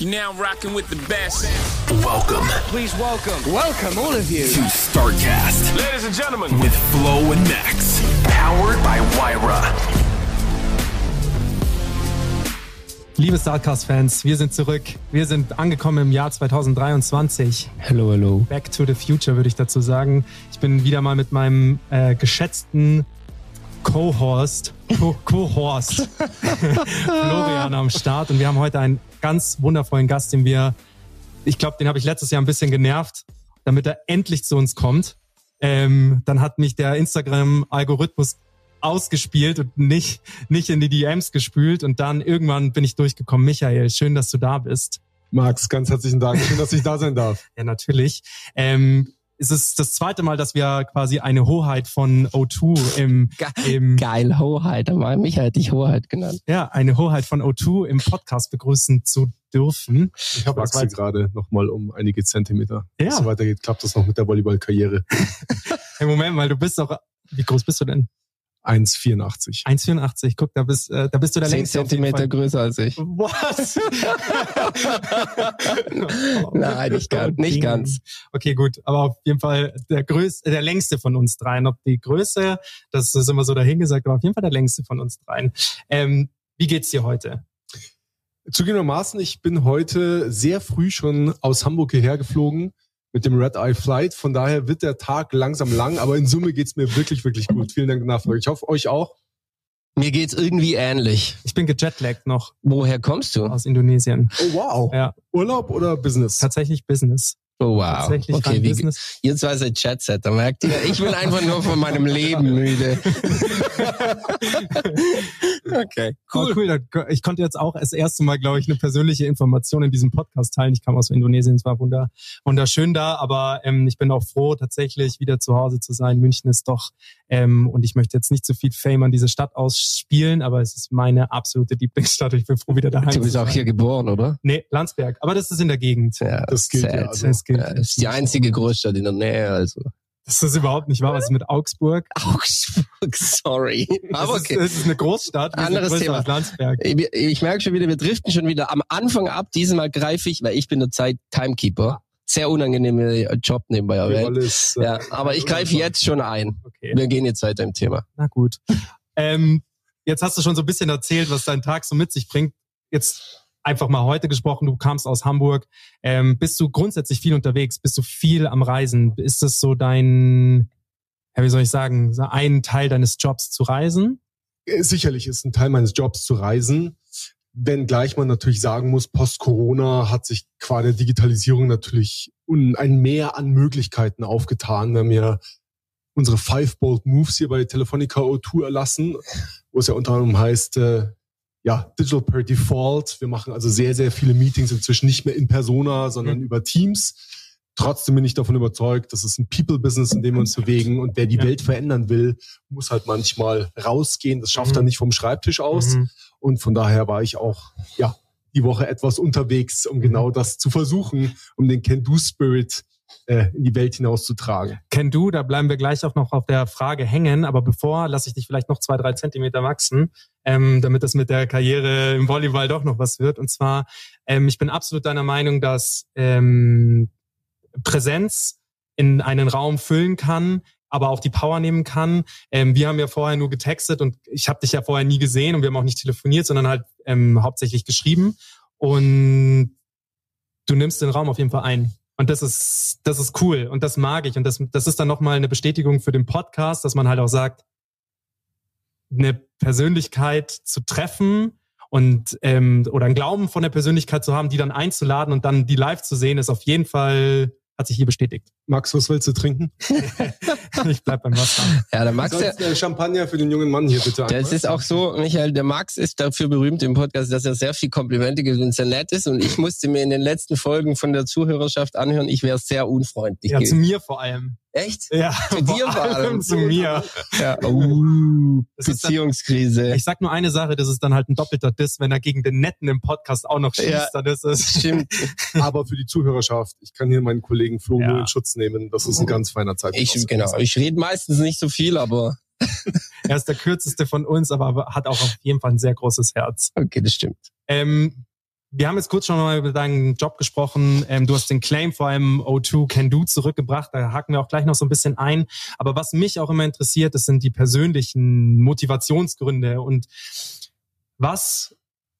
You're now rocking with the best. Welcome Please welcome, welcome all of you. to StarCast Ladies and gentlemen, with Flo and Max. Powered by Wyra. Liebe Starcast-Fans, wir sind zurück. Wir sind angekommen im Jahr 2023. Hello, hello. Back to the future, würde ich dazu sagen. Ich bin wieder mal mit meinem äh, geschätzten Co-Horst, Co- Co-Horst, Florian am Start. Und wir haben heute einen ganz wundervollen Gast, den wir, ich glaube, den habe ich letztes Jahr ein bisschen genervt, damit er endlich zu uns kommt. Ähm, dann hat mich der Instagram-Algorithmus ausgespielt und nicht, nicht in die DMs gespült. Und dann irgendwann bin ich durchgekommen. Michael, schön, dass du da bist. Max, ganz herzlichen Dank. Schön, dass ich da sein darf. Ja, natürlich. Ähm, es ist das zweite Mal, dass wir quasi eine Hoheit von O2 im, im Geil, Hoheit. Aber Michael hätte ich Hoheit genannt. ja, eine Hoheit von O2 im Podcast begrüßen zu dürfen. Ich habe jetzt- gerade noch mal um einige Zentimeter. Ja. Es so weitergeht, klappt das noch mit der Volleyballkarriere. Hey, Moment mal, du bist doch, wie groß bist du denn? 1,84. 1,84. Guck, da bist, äh, da bist du der Zehn längste. auf jeden Zentimeter Fall. größer als ich. Was? Nein, nicht ganz, nicht ganz. Okay, gut. Aber auf jeden Fall der größte, der längste von uns dreien. Ob die Größe, das ist immer so dahingesagt, aber auf jeden Fall der längste von uns dreien. Ähm, wie geht's dir heute? Zugegebenermaßen, ich bin heute sehr früh schon aus Hamburg hierher geflogen mit dem Red Eye Flight. Von daher wird der Tag langsam lang, aber in Summe geht's mir wirklich, wirklich gut. Vielen Dank Nachfrage. Ich hoffe, euch auch. Mir geht's irgendwie ähnlich. Ich bin gejetlaggt noch Woher kommst du? aus Indonesien. Oh, wow. Ja, Urlaub oder Business? tatsächlich Business. Oh, wow. Tatsächlich Okay, wie, Business. ihr zwei seid Chatsetter, merkt ihr? Ich bin einfach nur von meinem Leben müde. okay, Cool. cool. Ich konnte jetzt auch das erste Mal, glaube ich, eine persönliche Information in diesem Podcast teilen. Ich kam aus Indonesien, es war wunder, wunderschön da, aber ähm, ich bin auch froh, tatsächlich wieder zu Hause zu sein. München ist doch, ähm, und ich möchte jetzt nicht zu viel Fame an diese Stadt ausspielen, aber es ist meine absolute Lieblingsstadt. Ich bin froh, wieder daheim Du bist auch hier geboren, oder? Nee, Landsberg, aber das ist in der Gegend. Ja, Das gilt ja, also. Das gilt. Ja, ist die einzige Großstadt in der Nähe, also. Das ist überhaupt nicht wahr. Was ist mit Augsburg? Augsburg, sorry. Aber Es ist, es ist eine Großstadt. Anderes Thema. als Landsberg. Ich, ich merke schon wieder, wir driften schon wieder am Anfang ab. Diesmal greife ich, weil ich bin zurzeit Timekeeper. Sehr unangenehmer Job nebenbei erwähnt. alles, äh, Ja, aber ich greife jetzt schon ein. Okay. Wir gehen jetzt weiter im Thema. Na gut. Ähm, jetzt hast du schon so ein bisschen erzählt, was dein Tag so mit sich bringt. Jetzt einfach mal heute gesprochen, du kamst aus Hamburg. Ähm, bist du grundsätzlich viel unterwegs? Bist du viel am Reisen? Ist das so dein, ja, wie soll ich sagen, ein Teil deines Jobs zu reisen? Äh, Sicherlich ist ein Teil meines Jobs zu reisen. Wenngleich man natürlich sagen muss, post-Corona hat sich qua der Digitalisierung natürlich ein Mehr an Möglichkeiten aufgetan. Wir haben ja unsere Five Bold Moves hier bei Telefonica O2 erlassen, wo es ja unter anderem heißt, äh, ja, Digital per Default. Wir machen also sehr, sehr viele Meetings inzwischen nicht mehr in Persona, sondern über Teams. Trotzdem bin ich davon überzeugt, das ist ein People-Business, in dem wir uns bewegen. Und wer die Ja. Welt verändern will, muss halt manchmal rausgehen. Das schafft Mhm. er nicht vom Schreibtisch aus. Mhm. Und von daher war ich auch, ja, die Woche etwas unterwegs, um genau das zu versuchen, um den Can-Do-Spirit äh, in die Welt hinauszutragen. Can do, da bleiben wir gleich auch noch auf der Frage hängen. Aber bevor lasse ich dich vielleicht noch zwei, drei Zentimeter wachsen, ähm, damit das mit der Karriere im Volleyball doch noch was wird. Und zwar, ähm, ich bin absolut deiner Meinung, dass ähm, Präsenz in einen Raum füllen kann, aber auch die Power nehmen kann. Ähm, wir haben ja vorher nur getextet und ich habe dich ja vorher nie gesehen und wir haben auch nicht telefoniert, sondern halt ähm, hauptsächlich geschrieben. Und du nimmst den Raum auf jeden Fall ein. Und das ist, das ist cool und das mag ich. Und das, das ist dann nochmal eine Bestätigung für den Podcast, dass man halt auch sagt, eine Persönlichkeit zu treffen und ähm, oder einen Glauben von der Persönlichkeit zu haben, die dann einzuladen und dann die live zu sehen, ist auf jeden Fall hat sich hier bestätigt. Max, was willst du trinken? ich bleib beim Wasser. Ja, der Max, der, Sonst äh, Champagner für den jungen Mann hier bitte. das einmal. ist auch so, Michael, der Max ist dafür berühmt im Podcast, dass er sehr viel Komplimente gibt und sehr nett ist. Und ich musste mir in den letzten Folgen von der Zuhörerschaft anhören, ich wäre sehr unfreundlich. Ja, zu gewesen. mir vor allem. Echt? Ja, Zu dir vor allem. zu mir. Ja. Uh, ist dann- Beziehungskrise. Ich sag nur eine Sache, das ist dann halt ein doppelter Diss, wenn er gegen den Netten im Podcast auch noch schießt, Ja. dann ist es. Stimmt. Aber für die Zuhörerschaft, ich kann hier meinen Kollegen Flo Ja. nur in Schutz nehmen. Das ist ein ganz feiner Zeitpunkt. Ich, genau. Ich rede meistens nicht so viel, aber Er ist der kürzeste von uns, aber- aber hat auch auf jeden Fall ein sehr großes Herz. okay, das stimmt. Ähm, wir haben jetzt kurz schon mal über deinen Job gesprochen. Ähm, du hast den Claim vor allem O2 Can Do zurückgebracht. Da haken wir auch gleich noch so ein bisschen ein. Aber was mich auch immer interessiert, das sind die persönlichen Motivationsgründe und was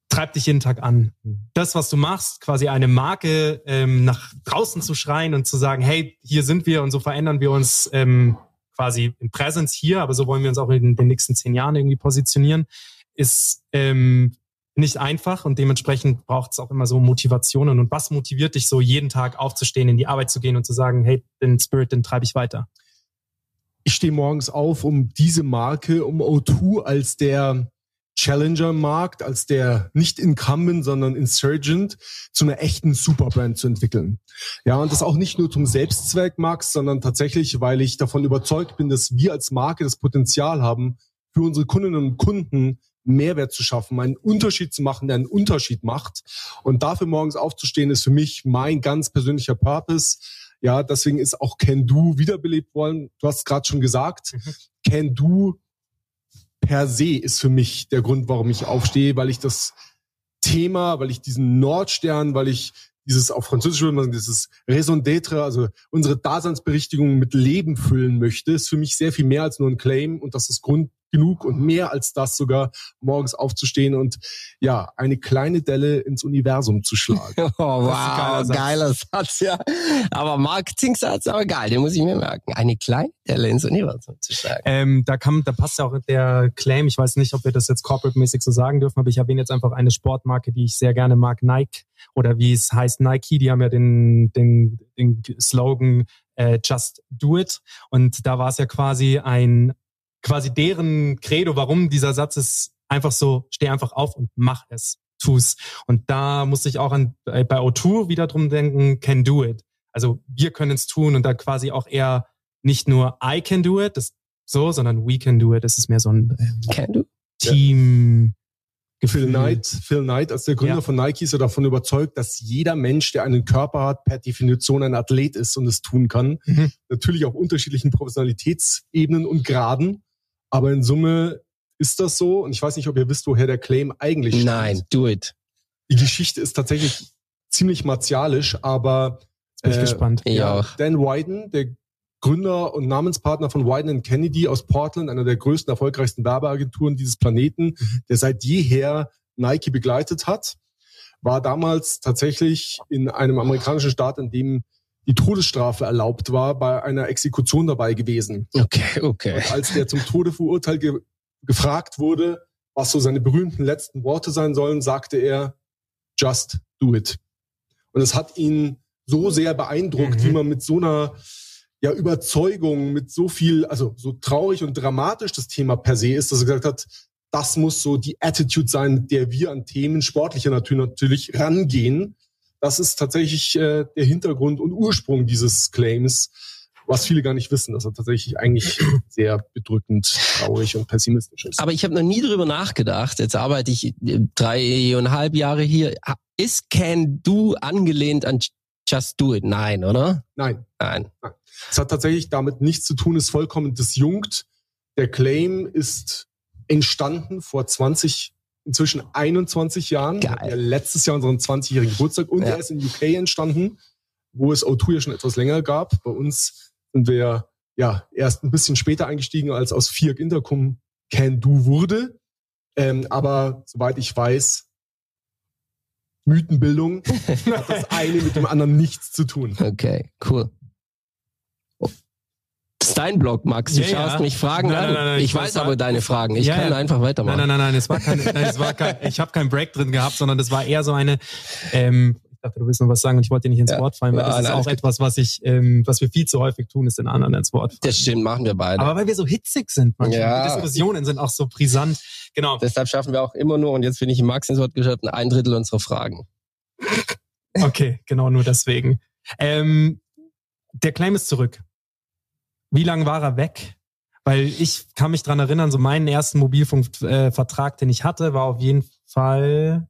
treibt dich jeden Tag an? Das, was du machst, quasi eine Marke ähm, nach draußen zu schreien und zu sagen, hey, hier sind wir und so verändern wir uns ähm, quasi in Präsenz hier, aber so wollen wir uns auch in den nächsten zehn Jahren irgendwie positionieren, ist ähm, nicht einfach und dementsprechend braucht es auch immer so Motivationen. Und was motiviert dich so jeden Tag aufzustehen, in die Arbeit zu gehen und zu sagen, hey, den Spirit, den treibe ich weiter? ich stehe morgens auf, um diese Marke, um O2 als der Challenger im Markt, als der nicht Incumbent, sondern Insurgent zu einer echten Superbrand zu entwickeln. Ja, und das auch nicht nur zum Selbstzweck, Max, sondern tatsächlich, weil ich davon überzeugt bin, dass wir als Marke das Potenzial haben, für unsere Kundinnen und Kunden Mehrwert zu schaffen, einen Unterschied zu machen, der einen Unterschied macht. Und dafür morgens aufzustehen, ist für mich mein ganz persönlicher Purpose. Ja, deswegen ist auch Can Do wiederbelebt worden. Du hast gerade schon gesagt, Mhm. Can Do per se ist für mich der Grund, warum ich aufstehe, weil ich das Thema, weil ich diesen Nordstern, weil ich dieses auf Französisch würde man sagen, dieses Raison d'être, also unsere Daseinsberichtigung mit Leben füllen möchte, ist für mich sehr viel mehr als nur ein Claim und das ist Grund genug und mehr als das sogar morgens aufzustehen und ja, eine kleine Delle ins Universum zu schlagen. Oh, geiler wow, Satz. geiler Satz, ja. Aber Marketing-Satz, aber geil, den muss ich mir merken. Eine kleine Delle ins Universum zu schlagen. Ähm, da kann, da passt ja auch der Claim. Ich weiß nicht, ob wir das jetzt corporate-mäßig so sagen dürfen, aber ich erwähne jetzt einfach eine Sportmarke, die ich sehr gerne mag, Nike oder wie es heißt Nike. Die haben ja den, den, den Slogan äh, Just Do It und da war es ja quasi ein quasi deren Credo, warum dieser Satz ist einfach so, steh einfach auf und mach es, tu's. Und da musste ich auch an bei bei O2 wieder drum denken, can do it. Also wir können es tun und da quasi auch eher nicht nur I can do it, das so, sondern we can do it. Das ist mehr so ein Can du? Team. Phil Knight, Phil Knight als der Gründer Ja. von Nike ist ja davon überzeugt, dass jeder Mensch, der einen Körper hat, per Definition ein Athlet ist und es tun kann. Mhm. Natürlich auf unterschiedlichen Professionalitätsebenen und Graden. Aber in Summe ist das so. Und ich weiß nicht, ob ihr wisst, woher der Claim eigentlich stammt. Nein, do it. Die Geschichte ist tatsächlich ziemlich martialisch, aber Bin ich äh, gespannt. Ja, auch. Dan Wyden, der Gründer und Namenspartner von Wyden Kennedy aus Portland, einer der größten, erfolgreichsten Werbeagenturen dieses Planeten, der seit jeher Nike begleitet hat, war damals tatsächlich in einem amerikanischen Staat, in dem die Todesstrafe erlaubt war, bei einer Exekution dabei gewesen. Okay, okay. Und als der zum Tode verurteilt ge gefragt wurde, was so seine berühmten letzten Worte sein sollen, sagte er, just do it. Und es hat ihn so sehr beeindruckt, Mhm. wie man mit so einer ja, Überzeugung, mit so viel, also so traurig und dramatisch das Thema per se ist, dass er gesagt hat, das muss so die Attitude sein, mit der wir an Themen sportlicher Natur natürlich rangehen. Das ist tatsächlich äh, der Hintergrund und Ursprung dieses Claims, was viele gar nicht wissen, dass er tatsächlich eigentlich sehr bedrückend, traurig und pessimistisch ist. Aber ich habe noch nie drüber nachgedacht. Jetzt arbeite ich äh, dreieinhalb Jahre hier. Ist Can Do angelehnt an Just Do It? Nein, oder? Nein, Nein. es hat tatsächlich damit nichts zu tun, ist vollkommen disjunkt. Der Claim ist entstanden vor 20, inzwischen 21 Jahren. Geil. Ja, letztes Jahr unseren 20-jährigen Geburtstag und Ja. er ist in UK entstanden, wo es O2 ja schon etwas länger gab. Bei uns sind wir ja erst ein bisschen später eingestiegen, als aus Fiat Intercom Can Do wurde. Ähm, aber soweit ich weiß, Mythenbildung hat das eine mit dem anderen nichts zu tun. Okay, cool. Ist dein Blog, Max. Du Ja, schaust ja. mich Fragen Nein, an. nein, nein, ich ich weiß aber deine Fragen. Ich Ja, kann einfach weitermachen. Nein, nein, nein, nein, es war kein, es war kein, ich habe keinen Break drin gehabt, sondern das war eher so eine, ähm, Ich dachte, du willst noch was sagen und ich wollte dir nicht ins. Wort fallen, weil das ist auch etwas, was ich, ähm, was wir viel zu häufig tun, ist den anderen ins Wort fallen. Das stimmt, machen wir beide. Aber weil wir so hitzig sind manchmal. Ja. Die Diskussionen sind auch so brisant. Genau. Deshalb schaffen wir auch immer nur, und jetzt bin ich Max ins Wort geschafft, ein Drittel unserer Fragen. Okay, genau nur deswegen. Ähm, der Claim ist zurück. Wie lange war er weg? Weil ich kann mich dran erinnern, so meinen ersten Mobilfunkvertrag, äh, den ich hatte, war auf jeden Fall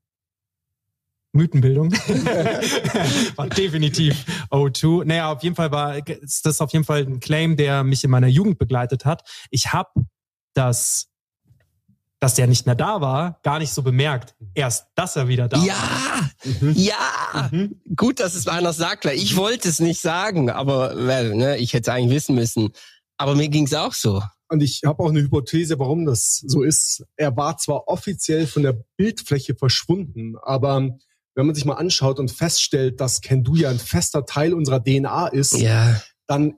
Mythenbildung. war definitiv O2. Naja, auf jeden Fall war ist das auf jeden Fall ein Claim, der mich in meiner Jugend begleitet hat. Ich habe das, dass der nicht mehr da war, gar nicht so bemerkt. Erst, dass er wieder da war. Ja, Mhm. ja. Gut, dass es einer sagt, weil ich wollte es nicht sagen, aber well, ne, ich hätte es eigentlich wissen müssen. Aber mir ging es auch so. Und ich habe auch eine Hypothese, warum das so ist. Er war zwar offiziell von der Bildfläche verschwunden, aber wenn man sich mal anschaut und feststellt, dass Kendu ja ein fester Teil unserer DNA ist, Ja, dann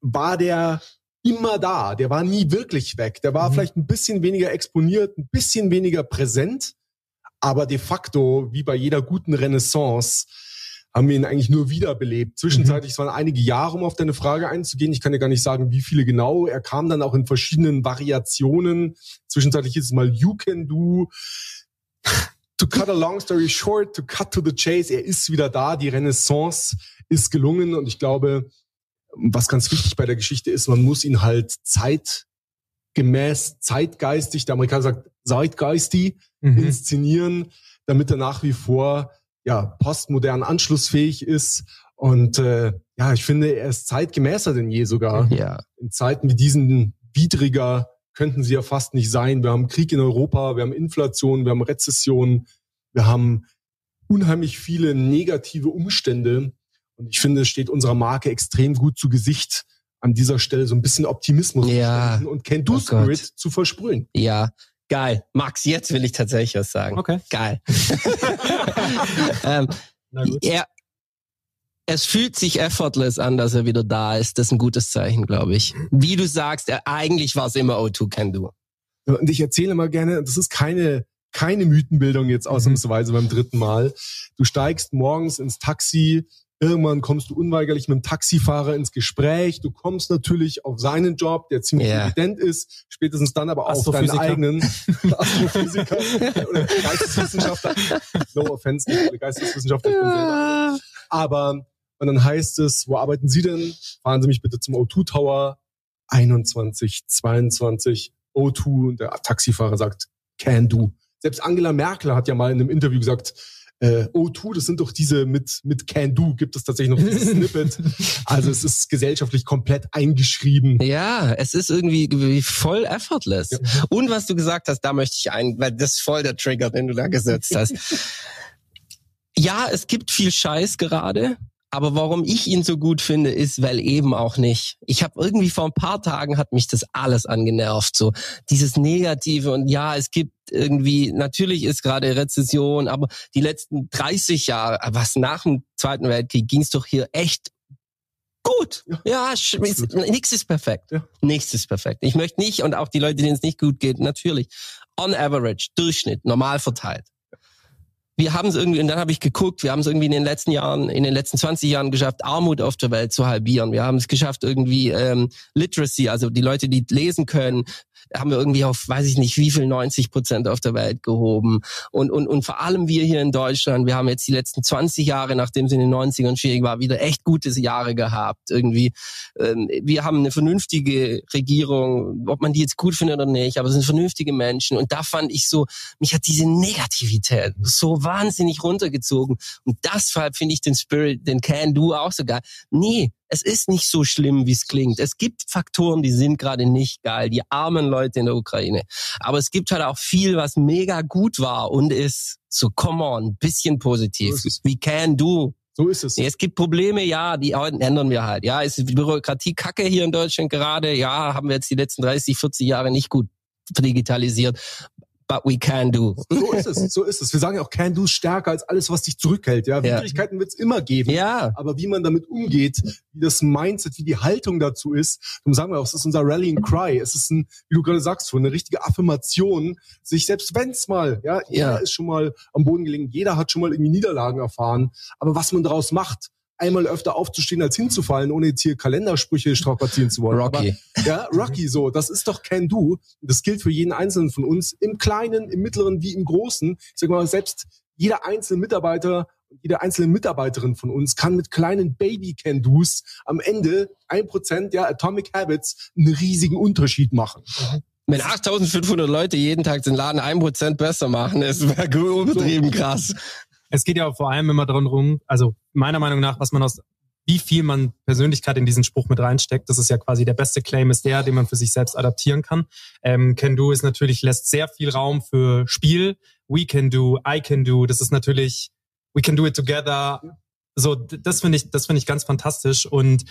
war der immer da. Der war nie wirklich weg. Der war Mhm. vielleicht ein bisschen weniger exponiert, ein bisschen weniger präsent, aber de facto, wie bei jeder guten Renaissance, haben wir ihn eigentlich nur wiederbelebt. Zwischenzeitlich es waren einige Jahre, um auf deine Frage einzugehen. Ich kann dir gar nicht sagen, wie viele genau. Er kam dann auch in verschiedenen Variationen. Zwischenzeitlich ist es mal You Can Do. To cut a long story short, to cut to the chase. Er ist wieder da. Die Renaissance ist gelungen und ich glaube, was ganz wichtig bei der Geschichte ist, man muss ihn halt zeitgemäß, zeitgeistig, der Amerikaner sagt zeitgeistig, Mhm. inszenieren, damit er nach wie vor ja postmodern anschlussfähig ist. Und äh, ja, ich finde, er ist zeitgemäßer denn je sogar. ja. In Zeiten wie diesen widriger könnten sie ja fast nicht sein. Wir haben Krieg in Europa, wir haben Inflation, wir haben Rezession, wir haben unheimlich viele negative Umstände. Und ich finde, es steht unserer Marke extrem gut zu Gesicht, an dieser Stelle so ein bisschen Optimismus zu Ja. und Can Do Oh zu versprühen. Ja, geil. Max, jetzt will ich tatsächlich was sagen. Okay. Geil. ähm, Na gut. er, es fühlt sich effortless an, dass er wieder da ist. Das ist ein gutes Zeichen, glaube ich. Wie du sagst, er, eigentlich war es immer O2 Can Do. Und ich erzähle mal gerne, das ist keine, keine Mythenbildung jetzt ausnahmsweise beim dritten Mal. Du steigst morgens ins Taxi, irgendwann kommst du unweigerlich mit dem Taxifahrer ins Gespräch. Du kommst natürlich auf seinen Job, der ziemlich Ja. evident ist, spätestens dann aber auf deinen eigenen Astrophysiker oder Geisteswissenschaftler. No offense, nicht Geisteswissenschaftler. Ich bin selber aber und dann heißt es, wo arbeiten Sie denn? Fahren Sie mich bitte zum O2 Tower 21, 22, O2 und der Taxifahrer sagt, can do. Selbst Angela Merkel hat ja mal in einem Interview gesagt, äh, O2, das sind doch diese mit, mit can do, gibt es tatsächlich noch dieses Snippet. Also es ist gesellschaftlich komplett eingeschrieben. Ja, es ist irgendwie wie voll effortless. Ja. Und was du gesagt hast, da möchte ich ein, weil das ist voll der Trigger, den du da gesetzt hast. ja, es gibt viel Scheiß gerade. Aber warum ich ihn so gut finde, ist, weil eben auch nicht. Ich habe irgendwie vor ein paar Tagen hat mich das alles angenervt, so dieses Negative und ja, es gibt irgendwie natürlich ist gerade Rezession, aber die letzten 30 Jahre, was nach dem Zweiten Weltkrieg, ging es doch hier echt gut. Ja, ist, nichts ist perfekt. Ja. Nichts ist perfekt. Ich möchte nicht und auch die Leute, denen es nicht gut geht, natürlich on average Durchschnitt normal verteilt wir haben es irgendwie, und dann habe ich geguckt, wir haben es irgendwie in den letzten Jahren, in den letzten 20 Jahren geschafft, Armut auf der Welt zu halbieren. Wir haben es geschafft, irgendwie ähm, Literacy, also die Leute, die lesen können, haben wir irgendwie auf, weiß ich nicht, wie viel 90 Prozent auf der Welt gehoben. Und, und, und vor allem wir hier in Deutschland, wir haben jetzt die letzten 20 Jahre, nachdem es in den 90ern schwierig war, wieder echt gute Jahre gehabt. Irgendwie, ähm, wir haben eine vernünftige Regierung, ob man die jetzt gut findet oder nicht, aber es sind vernünftige Menschen. Und da fand ich so, mich hat diese Negativität so wahnsinnig runtergezogen. Und deshalb finde ich den Spirit, den Can Do auch so geil. Nee, es ist nicht so schlimm, wie es klingt. Es gibt Faktoren, die sind gerade nicht geil. Die armen Leute in der Ukraine. Aber es gibt halt auch viel, was mega gut war und ist so, come on, bisschen positiv. So. We can do. So ist es. Nee, es gibt Probleme, ja, die ändern wir halt. Ja, ist die Bürokratie kacke hier in Deutschland gerade. Ja, haben wir jetzt die letzten 30, 40 Jahre nicht gut digitalisiert. But we can do. So ist es, so ist es. Wir sagen ja auch, can do ist stärker als alles, was dich zurückhält. Ja, Ja. Widrigkeiten wird es immer geben. Ja, Aber wie man damit umgeht, wie das Mindset, wie die Haltung dazu ist, darum sagen wir auch, es ist unser Rallying Cry. Es ist ein, wie du gerade sagst, so eine richtige Affirmation, sich selbst wenn's mal, ja, jeder Ja. ist schon mal am Boden gelegen, jeder hat schon mal irgendwie Niederlagen erfahren. Aber was man daraus macht, einmal öfter aufzustehen als hinzufallen, ohne jetzt hier Kalendersprüche strapazieren zu wollen. Rocky. Aber, ja, Rocky, so, das ist doch Can Do. Das gilt für jeden Einzelnen von uns, im Kleinen, im Mittleren wie im Großen. Ich sag mal, selbst jeder einzelne Mitarbeiter, jede einzelne Mitarbeiterin von uns kann mit kleinen Baby-Can-Dos am Ende ein Prozent, ja, Atomic Habits, einen riesigen Unterschied machen. wenn 8500 Leute jeden Tag den Laden 1% besser machen, ist übertrieben krass. Es geht ja vor allem immer darum, rum, also meiner Meinung nach, was man aus, wie viel man Persönlichkeit in diesen Spruch mit reinsteckt. Das ist ja quasi der beste Claim ist der, den man für sich selbst adaptieren kann. Ähm, can do ist natürlich, lässt sehr viel Raum für Spiel. We can do, I can do. Das ist natürlich, we can do it together. So, das finde ich, das finde ich ganz fantastisch und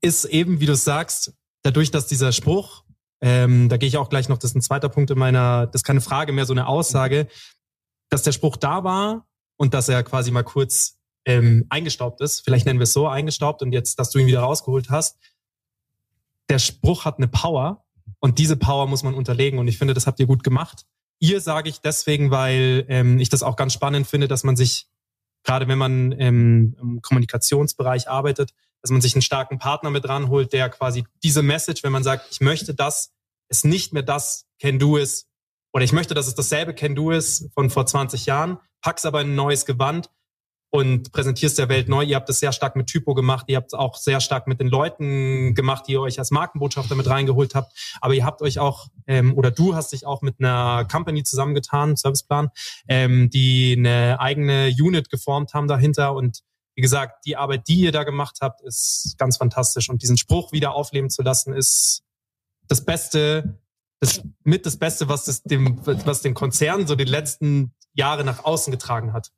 ist eben, wie du sagst, dadurch, dass dieser Spruch, ähm, da gehe ich auch gleich noch, das ist ein zweiter Punkt in meiner, das ist keine Frage mehr, so eine Aussage, dass der Spruch da war und dass er quasi mal kurz ähm, eingestaubt ist. Vielleicht nennen wir es so eingestaubt und jetzt, dass du ihn wieder rausgeholt hast. Der Spruch hat eine Power und diese Power muss man unterlegen und ich finde, das habt ihr gut gemacht. Ihr sage ich deswegen, weil ähm, ich das auch ganz spannend finde, dass man sich, gerade wenn man ähm, im Kommunikationsbereich arbeitet, dass man sich einen starken Partner mit ranholt, der quasi diese Message, wenn man sagt, ich möchte, dass es nicht mehr das Can Do ist, oder ich möchte, dass es dasselbe Can Do ist von vor 20 Jahren, pack's aber in ein neues Gewand und präsentierst der Welt neu. Ihr habt es sehr stark mit Typo gemacht, ihr habt es auch sehr stark mit den Leuten gemacht, die ihr euch als Markenbotschafter mit reingeholt habt. Aber ihr habt euch auch, ähm, oder du hast dich auch mit einer Company zusammengetan, Serviceplan, ähm, die eine eigene Unit geformt haben dahinter und wie gesagt, die Arbeit, die ihr da gemacht habt, ist ganz fantastisch. Und diesen Spruch wieder aufleben zu lassen, ist das Beste, das mit das Beste, was das dem, was den Konzern so die letzten Jahre nach außen getragen hat.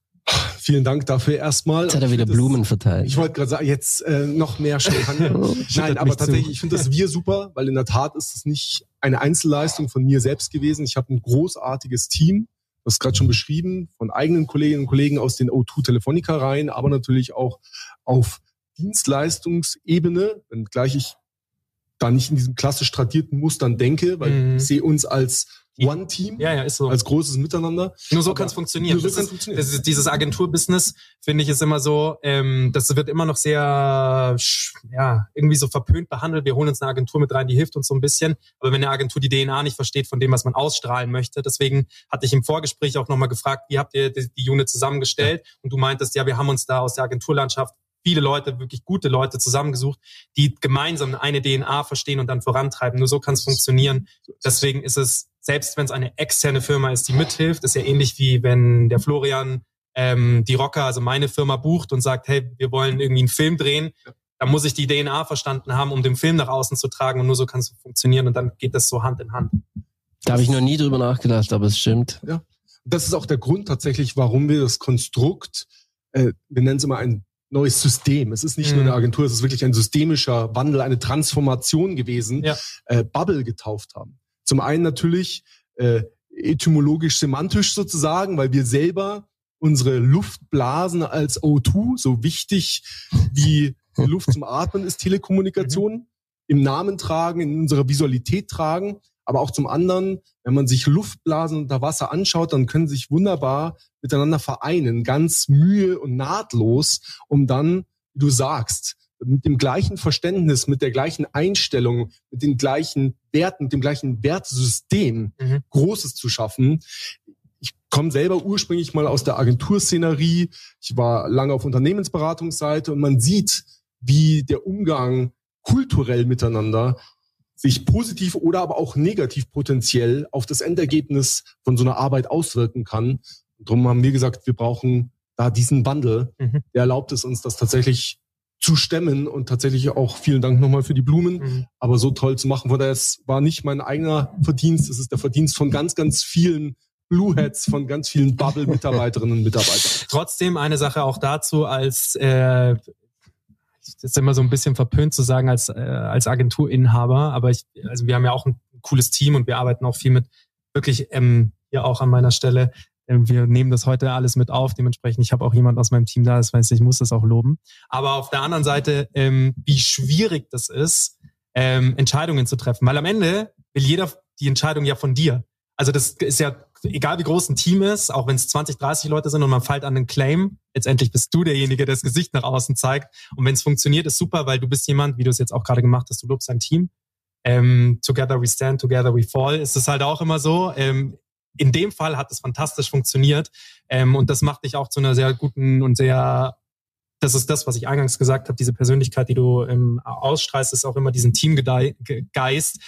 Vielen Dank dafür erstmal. Jetzt hat er Ich wieder find das- Blumen verteilt. Ich wollte gerade sagen, jetzt äh, noch mehr Champagner. Nein, Schüttet aber mich zu. tatsächlich, ich finde das wir super, weil in der Tat ist es nicht eine Einzelleistung von mir selbst gewesen. Ich habe ein großartiges Team, das gerade schon beschrieben, von eigenen Kolleginnen und Kollegen aus den O2 Telefonica Reihen, aber natürlich auch auf Dienstleistungsebene, wenngleich ich da nicht in diesen klassisch tradierten Mustern denke, weil Mhm. ich sehe uns als One-Team, Ja, ja, ist so. als großes Miteinander. Nur so kann es funktionieren. nur so das ist, funktionieren. Das ist, dieses Agenturbusiness, finde ich, ist immer so, ähm, das wird immer noch sehr, ja, irgendwie so verpönt behandelt. Wir holen uns eine Agentur mit rein, die hilft uns so ein bisschen. Aber wenn eine Agentur die DNA nicht versteht von dem, was man ausstrahlen möchte, deswegen hatte ich im Vorgespräch auch nochmal gefragt, wie habt ihr die, die Unit zusammengestellt? Und du meintest, ja, wir haben uns da aus der Agenturlandschaft viele Leute, wirklich gute Leute zusammengesucht, die gemeinsam eine DNA verstehen und dann vorantreiben. Nur so kann es funktionieren. Deswegen ist es, selbst wenn es eine externe Firma ist, die mithilft, ist ja ähnlich wie wenn der Florian ähm, die Rocker, also meine Firma, bucht und sagt, hey, wir wollen irgendwie einen Film drehen. Da muss ich die DNA verstanden haben, um den Film nach außen zu tragen und nur so kann es funktionieren und dann geht das so Hand in Hand. Da habe ich noch nie drüber nachgedacht, aber es stimmt. Das ist auch der Grund tatsächlich, warum wir das Konstrukt, äh, wir nennen es immer ein neues System. Es ist nicht nur Mhm. eine Agentur, es ist wirklich ein systemischer Wandel, eine Transformation gewesen, Ja. äh, Bubble getauft haben. Zum einen natürlich äh, etymologisch semantisch sozusagen, weil wir selber unsere Luftblasen als O2, so wichtig wie die Luft zum Atmen ist Telekommunikation, im Namen tragen, in unserer Visualität tragen, aber auch zum anderen, wenn man sich Luftblasen unter Wasser anschaut, dann können sie sich wunderbar miteinander vereinen, ganz mühe und nahtlos, um dann, wie du sagst, mit dem gleichen Verständnis, mit der gleichen Einstellung, mit den gleichen Werten, mit dem gleichen Wertesystem Mhm. Großes zu schaffen. Ich komme selber ursprünglich mal aus der Agenturszenerie. Ich war lange auf Unternehmensberatungsseite und man sieht, wie der Umgang kulturell miteinander sich positiv oder aber auch negativ potenziell auf das Endergebnis von so einer Arbeit auswirken kann. Und darum haben wir gesagt, wir brauchen da diesen Wandel, Mhm. der erlaubt es uns, das tatsächlich zu stemmen und tatsächlich auch vielen Dank nochmal für die Blumen, Mhm. aber so toll zu machen. Von daher, es war nicht mein eigener Verdienst, es ist der Verdienst von ganz, ganz vielen Blue Hats, von ganz vielen Bubble-Mitarbeiterinnen und Mitarbeitern. Trotzdem eine Sache auch dazu, als äh, ist immer so ein bisschen verpönt zu sagen als äh, als Agenturinhaber, aber ich, also wir haben ja auch ein cooles Team und wir arbeiten auch viel mit wirklich ähm, hier auch an meiner Stelle, ähm, wir nehmen das heute alles mit auf. Dementsprechend, ich habe auch jemand aus meinem Team da, das weiß ich, ich muss das auch loben. Aber auf der anderen Seite, ähm, wie schwierig das ist, ähm, Entscheidungen zu treffen. Weil am Ende will jeder die Entscheidung ja von dir. Also das ist ja, egal wie groß ein Team ist, auch wenn es 20, 30 Leute sind und man fällt an den Claim, letztendlich bist du derjenige, der das Gesicht nach außen zeigt. Und wenn es funktioniert, ist super, weil du bist jemand, wie du es jetzt auch gerade gemacht hast, du lobst dein Team. Ähm, together we stand, together we fall. Ist es halt auch immer so. Ähm, in dem Fall hat es fantastisch funktioniert. Ähm, und das macht dich auch zu einer sehr guten und sehr das ist das, was ich eingangs gesagt habe, diese Persönlichkeit, die du ähm, ausstrahlst, ist auch immer diesen Teamgeist,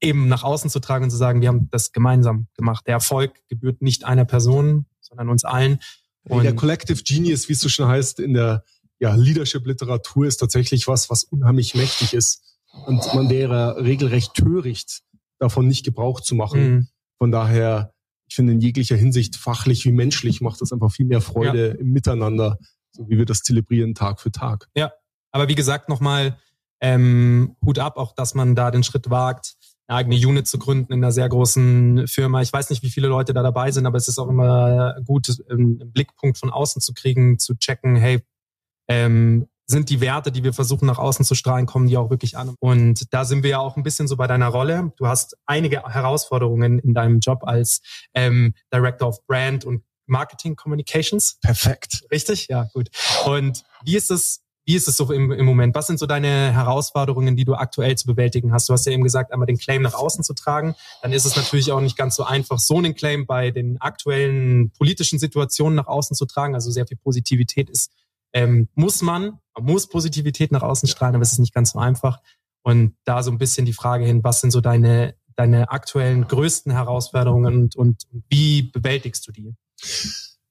eben nach außen zu tragen und zu sagen, wir haben das gemeinsam gemacht. Der Erfolg gebührt nicht einer Person, sondern uns allen. Und der Collective Genius, wie es so schon heißt in der ja, Leadership-Literatur, ist tatsächlich was, was unheimlich mächtig ist. Und man wäre regelrecht töricht, davon nicht Gebrauch zu machen. Mhm. Von daher, ich finde in jeglicher Hinsicht fachlich wie menschlich macht das einfach viel mehr Freude ja. im Miteinander, so wie wir das zelebrieren Tag für Tag. Ja, aber wie gesagt, nochmal ähm, Hut ab, auch dass man da den Schritt wagt, eine eigene Unit zu gründen in einer sehr großen Firma. Ich weiß nicht, wie viele Leute da dabei sind, aber es ist auch immer gut, einen Blickpunkt von außen zu kriegen, zu checken, hey, ähm, sind die Werte, die wir versuchen nach außen zu strahlen, kommen die auch wirklich an. Und da sind wir ja auch ein bisschen so bei deiner Rolle. Du hast einige Herausforderungen in deinem Job als ähm, Director of Brand und Marketing Communications. Perfekt. Richtig? Ja, gut. Und wie ist es, wie ist es so im, im Moment? Was sind so deine Herausforderungen, die du aktuell zu bewältigen hast? Du hast ja eben gesagt, einmal den Claim nach außen zu tragen. Dann ist es natürlich auch nicht ganz so einfach, so einen Claim bei den aktuellen politischen Situationen nach außen zu tragen. Also sehr viel Positivität ist ähm, muss man, man muss Positivität nach außen strahlen, aber es ist nicht ganz so einfach. Und da so ein bisschen die Frage hin, was sind so deine, deine aktuellen größten Herausforderungen und, und wie bewältigst du die?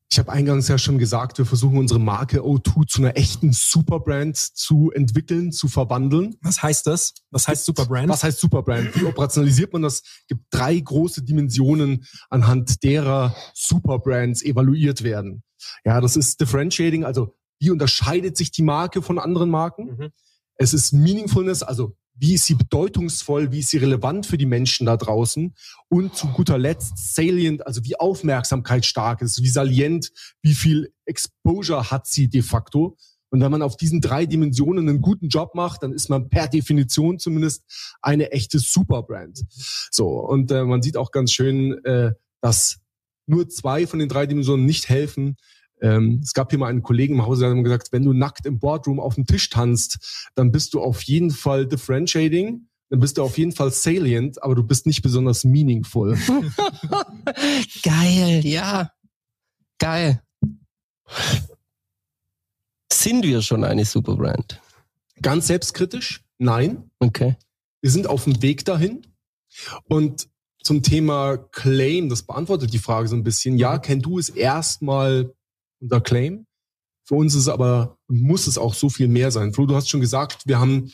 Ich habe eingangs ja schon gesagt, wir versuchen unsere Marke O2 zu einer echten Superbrand zu entwickeln, zu verwandeln. Was heißt das? Was heißt Superbrand? Was heißt Superbrand? Wie operationalisiert man das? Es gibt drei große Dimensionen, anhand derer Superbrands evaluiert werden. Ja, das ist Differentiating, also wie unterscheidet sich die Marke von anderen Marken? Mhm. Es ist Meaningfulness, also wie ist sie bedeutungsvoll, wie ist sie relevant für die Menschen da draußen und zu guter Letzt salient, also wie aufmerksamkeitsstark ist, wie salient, wie viel Exposure hat sie de facto. Und wenn man auf diesen drei Dimensionen einen guten Job macht, dann ist man per Definition zumindest eine echte Superbrand. So und äh, man sieht auch ganz schön, äh, dass nur zwei von den drei Dimensionen nicht helfen. Ähm, es gab hier mal einen Kollegen im Hause, der hat gesagt, wenn du nackt im Boardroom auf dem Tisch tanzt, dann bist du auf jeden Fall differentiating, dann bist du auf jeden Fall salient, aber du bist nicht besonders meaningful. Geil, ja. Geil. Sind wir schon eine Superbrand? Ganz selbstkritisch? Nein. Okay. Wir sind auf dem Weg dahin. Und zum Thema Claim, das beantwortet die Frage so ein bisschen. Ja, Can Du ist erstmal unser Claim. Für uns ist es aber, muss es auch so viel mehr sein. Flo, du hast schon gesagt, wir haben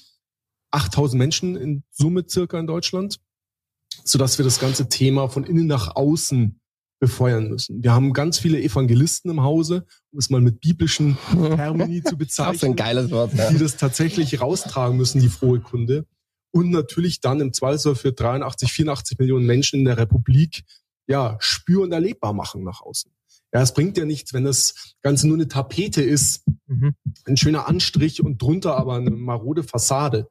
8000 Menschen in Summe circa in Deutschland, sodass wir das ganze Thema von innen nach außen befeuern müssen. Wir haben ganz viele Evangelisten im Hause, um es mal mit biblischen Termini zu bezeichnen. Das ist ein geiles Wort, ja. Die das tatsächlich raustragen müssen, die frohe Kunde. Und natürlich dann im Zweifelsfall für 83, 84 Millionen Menschen in der Republik, ja, spür- und erlebbar machen nach außen. Ja, es bringt ja nichts, wenn das Ganze nur eine Tapete ist, mhm. ein schöner Anstrich und drunter aber eine marode Fassade.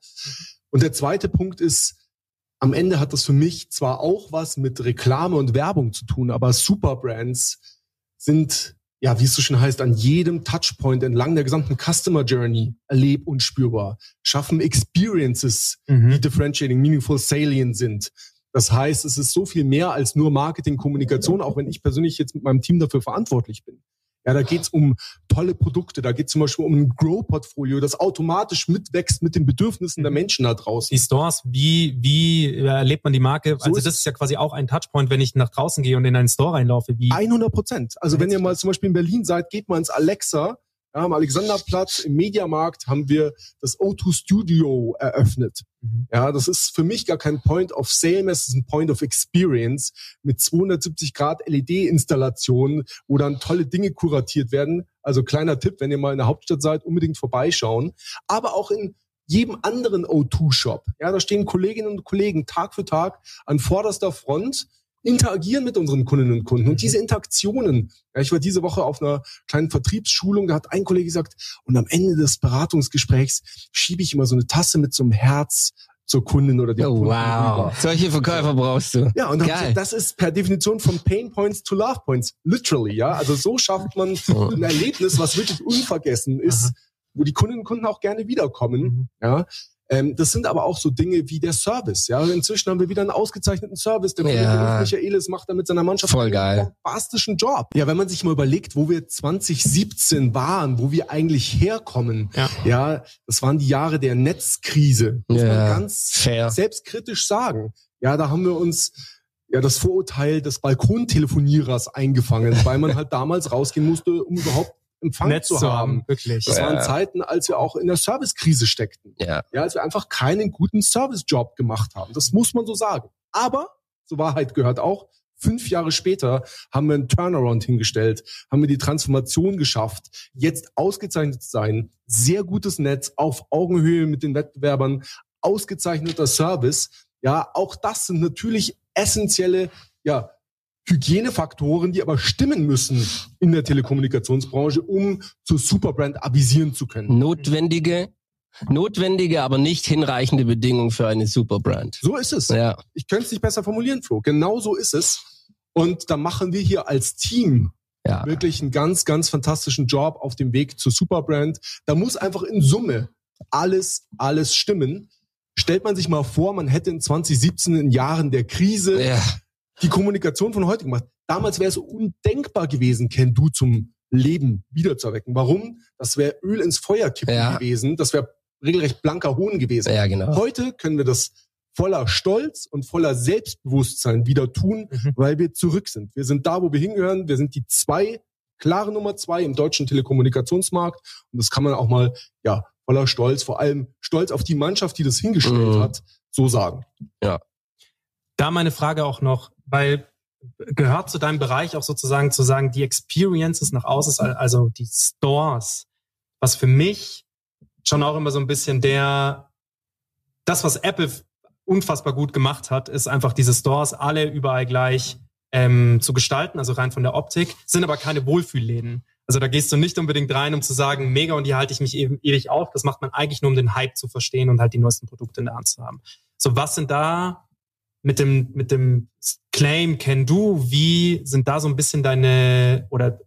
Und der zweite Punkt ist, am Ende hat das für mich zwar auch was mit Reklame und Werbung zu tun, aber Superbrands sind, ja, wie es so schön heißt, an jedem Touchpoint entlang der gesamten Customer Journey erleb und spürbar, schaffen Experiences, mhm. die differentiating, meaningful, salient sind. Das heißt, es ist so viel mehr als nur Marketing, Kommunikation, auch wenn ich persönlich jetzt mit meinem Team dafür verantwortlich bin. Ja, da geht's um tolle Produkte, da geht zum Beispiel um ein Grow-Portfolio, das automatisch mitwächst mit den Bedürfnissen der mhm. Menschen da draußen. Die Stores, wie, wie erlebt man die Marke? So also das ist ja quasi auch ein Touchpoint, wenn ich nach draußen gehe und in einen Store reinlaufe. Wie 100 Prozent. Also wenn ihr mal zum Beispiel in Berlin seid, geht mal ins Alexa ja, am Alexanderplatz im Mediamarkt haben wir das O2 Studio eröffnet. Mhm. Ja, das ist für mich gar kein Point of Sale mehr, es ist ein Point of Experience mit 270 Grad LED-Installationen, wo dann tolle Dinge kuratiert werden. Also kleiner Tipp, wenn ihr mal in der Hauptstadt seid, unbedingt vorbeischauen. Aber auch in jedem anderen O2-Shop. Ja, da stehen Kolleginnen und Kollegen Tag für Tag an vorderster Front interagieren mit unseren Kundinnen und Kunden. Und diese Interaktionen, ja, ich war diese Woche auf einer kleinen Vertriebsschulung, da hat ein Kollege gesagt, und am Ende des Beratungsgesprächs schiebe ich immer so eine Tasse mit so einem Herz zur Kundin oder dem Oh, Kunden wow. rüber. Solche Verkäufer brauchst du. Ja, und gesagt, das ist per Definition von Pain Points to Love Points, literally, ja. Also so schafft man ein Erlebnis, was wirklich unvergessen ist, wo die Kundinnen und Kunden auch gerne wiederkommen, Mhm. ja. Ähm, das sind aber auch so Dinge wie der Service. Ja, inzwischen haben wir wieder einen ausgezeichneten Service. Der Ja. Michaelis macht da mit seiner Mannschaft Voll einen geil. fantastischen Job. Ja, wenn man sich mal überlegt, wo wir 2017 waren, wo wir eigentlich herkommen. Ja. Ja, das waren die Jahre der Netzkrise. Muss man Ja, ganz fair. selbstkritisch sagen. Ja, da haben wir uns ja das Vorurteil des Balkontelefonierers eingefangen, weil man halt damals rausgehen musste, um überhaupt Empfang Netz zu haben. wirklich. Das Ja. waren Zeiten, als wir auch in der Servicekrise steckten. Ja. Ja, als wir einfach keinen guten Servicejob gemacht haben. Das muss man so sagen. Aber, zur Wahrheit gehört auch, fünf Jahre später haben wir einen Turnaround hingestellt, haben wir die Transformation geschafft, jetzt ausgezeichnet zu sein, sehr gutes Netz auf Augenhöhe mit den Wettbewerbern, ausgezeichneter Service. Ja, auch das sind natürlich essentielle, ja, Hygienefaktoren, die aber stimmen müssen in der Telekommunikationsbranche, um zur Superbrand avisieren zu können. Notwendige, notwendige, aber nicht hinreichende Bedingung für eine Superbrand. So ist es. Ja. Ich könnte es nicht besser formulieren, Flo. Genau so ist es. Und da machen wir hier als Team Ja. wirklich einen ganz, ganz fantastischen Job auf dem Weg zur Superbrand. Da muss einfach in Summe alles, alles stimmen. Stellt man sich mal vor, man hätte in 2017 in Jahren der Krise Ja. Die Kommunikation von heute gemacht. Damals wäre es undenkbar gewesen, Ken Du zum Leben wiederzuerwecken. Warum? Das wäre Öl ins Feuer kippen Ja. gewesen. Das wäre regelrecht blanker Hohn gewesen. Ja, genau. Heute können wir das voller Stolz und voller Selbstbewusstsein wieder tun, Mhm. weil wir zurück sind. Wir sind da, wo wir hingehören. Wir sind die zwei, klare Nummer zwei im deutschen Telekommunikationsmarkt. Und das kann man auch mal, ja, voller Stolz, vor allem stolz auf die Mannschaft, die das hingestellt Mhm. hat, so sagen. Da meine Frage auch noch, weil gehört zu deinem Bereich auch sozusagen zu sagen, die Experiences nach außen, also die Stores, was für mich schon auch immer so ein bisschen der, das, was Apple unfassbar gut gemacht hat, ist einfach diese Stores alle überall gleich ähm, zu gestalten, also rein von der Optik, sind aber keine Wohlfühlläden. Also da gehst du nicht unbedingt rein, um zu sagen, mega und hier halte ich mich eben ewig auf. Das macht man eigentlich nur, um den Hype zu verstehen und halt die neuesten Produkte in der Hand zu haben. So, was sind da mit dem, mit dem Claim Can Do, wie sind da so ein bisschen deine, oder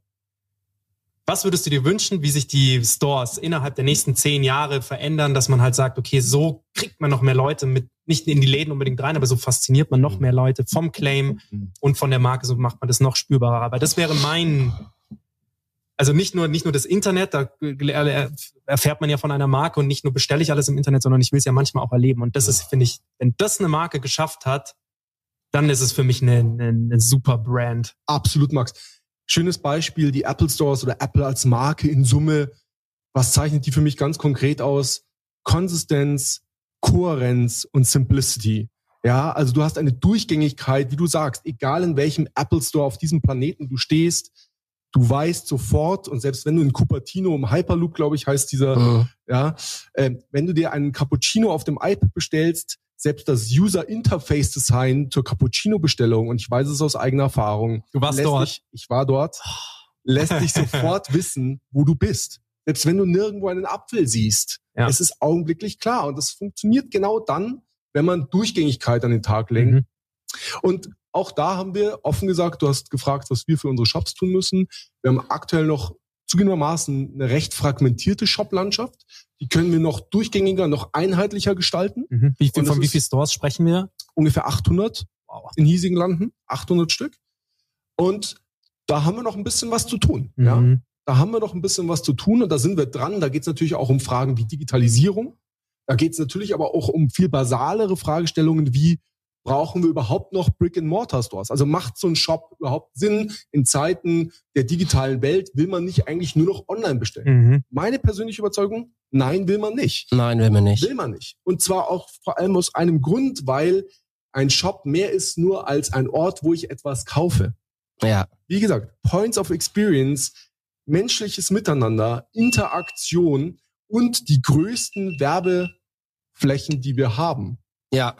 was würdest du dir wünschen, wie sich die Stores innerhalb der nächsten zehn Jahre verändern, dass man halt sagt, okay, so kriegt man noch mehr Leute mit, nicht in die Läden unbedingt rein, aber so fasziniert man noch mehr Leute vom Claim und von der Marke, so macht man das noch spürbarer. Aber das wäre mein, also nicht nur, nicht nur das Internet, da erfährt man ja von einer Marke und nicht nur bestelle ich alles im Internet, sondern ich will es ja manchmal auch erleben. Und das ist, finde ich, wenn das eine Marke geschafft hat, dann ist es für mich eine, eine, eine super Brand. Absolut, Max. Schönes Beispiel, die Apple Stores oder Apple als Marke in Summe. Was zeichnet die für mich ganz konkret aus? Konsistenz, Kohärenz und Simplicity. Ja, also du hast eine Durchgängigkeit, wie du sagst, egal in welchem Apple Store auf diesem Planeten du stehst, du weißt sofort, und selbst wenn du in Cupertino im Hyperloop, glaube ich, heißt dieser, Mhm. ja, ähm, wenn du dir einen Cappuccino auf dem iPad bestellst, selbst das User Interface Design zur Cappuccino-Bestellung, und ich weiß es aus eigener Erfahrung. Du warst dort. Dich, ich war dort. Lässt dich sofort wissen, wo du bist. Selbst wenn du nirgendwo einen Apfel siehst. Ja. Es ist augenblicklich klar. Und das funktioniert genau dann, wenn man Durchgängigkeit an den Tag legt. Mhm. Und auch da haben wir offen gesagt, du hast gefragt, was wir für unsere Shops tun müssen. Wir haben aktuell noch zugegebenermaßen eine recht fragmentierte Shop-Landschaft. Die können wir noch durchgängiger, noch einheitlicher gestalten. Mhm. Wie viel, von wie ist- viel Stores sprechen wir? Ungefähr 800 Wow. in hiesigen Landen, 800 Stück. Und da haben wir noch ein bisschen was zu tun. Ja? Mhm. Da haben wir noch ein bisschen was zu tun und da sind wir dran. Da geht es natürlich auch um Fragen wie Digitalisierung. Da geht es natürlich aber auch um viel basalere Fragestellungen wie brauchen wir überhaupt noch Brick-and-Mortar-Stores? Also macht so ein Shop überhaupt Sinn in Zeiten der digitalen Welt? Will man nicht eigentlich nur noch online bestellen? Mhm. Meine persönliche Überzeugung, nein, will man nicht. Nein, will man nicht. Will man nicht. Und zwar auch vor allem aus einem Grund, weil ein Shop mehr ist nur als ein Ort, wo ich etwas kaufe. Ja. Wie gesagt, Points of Experience, menschliches Miteinander, Interaktion und die größten Werbeflächen, die wir haben. Ja.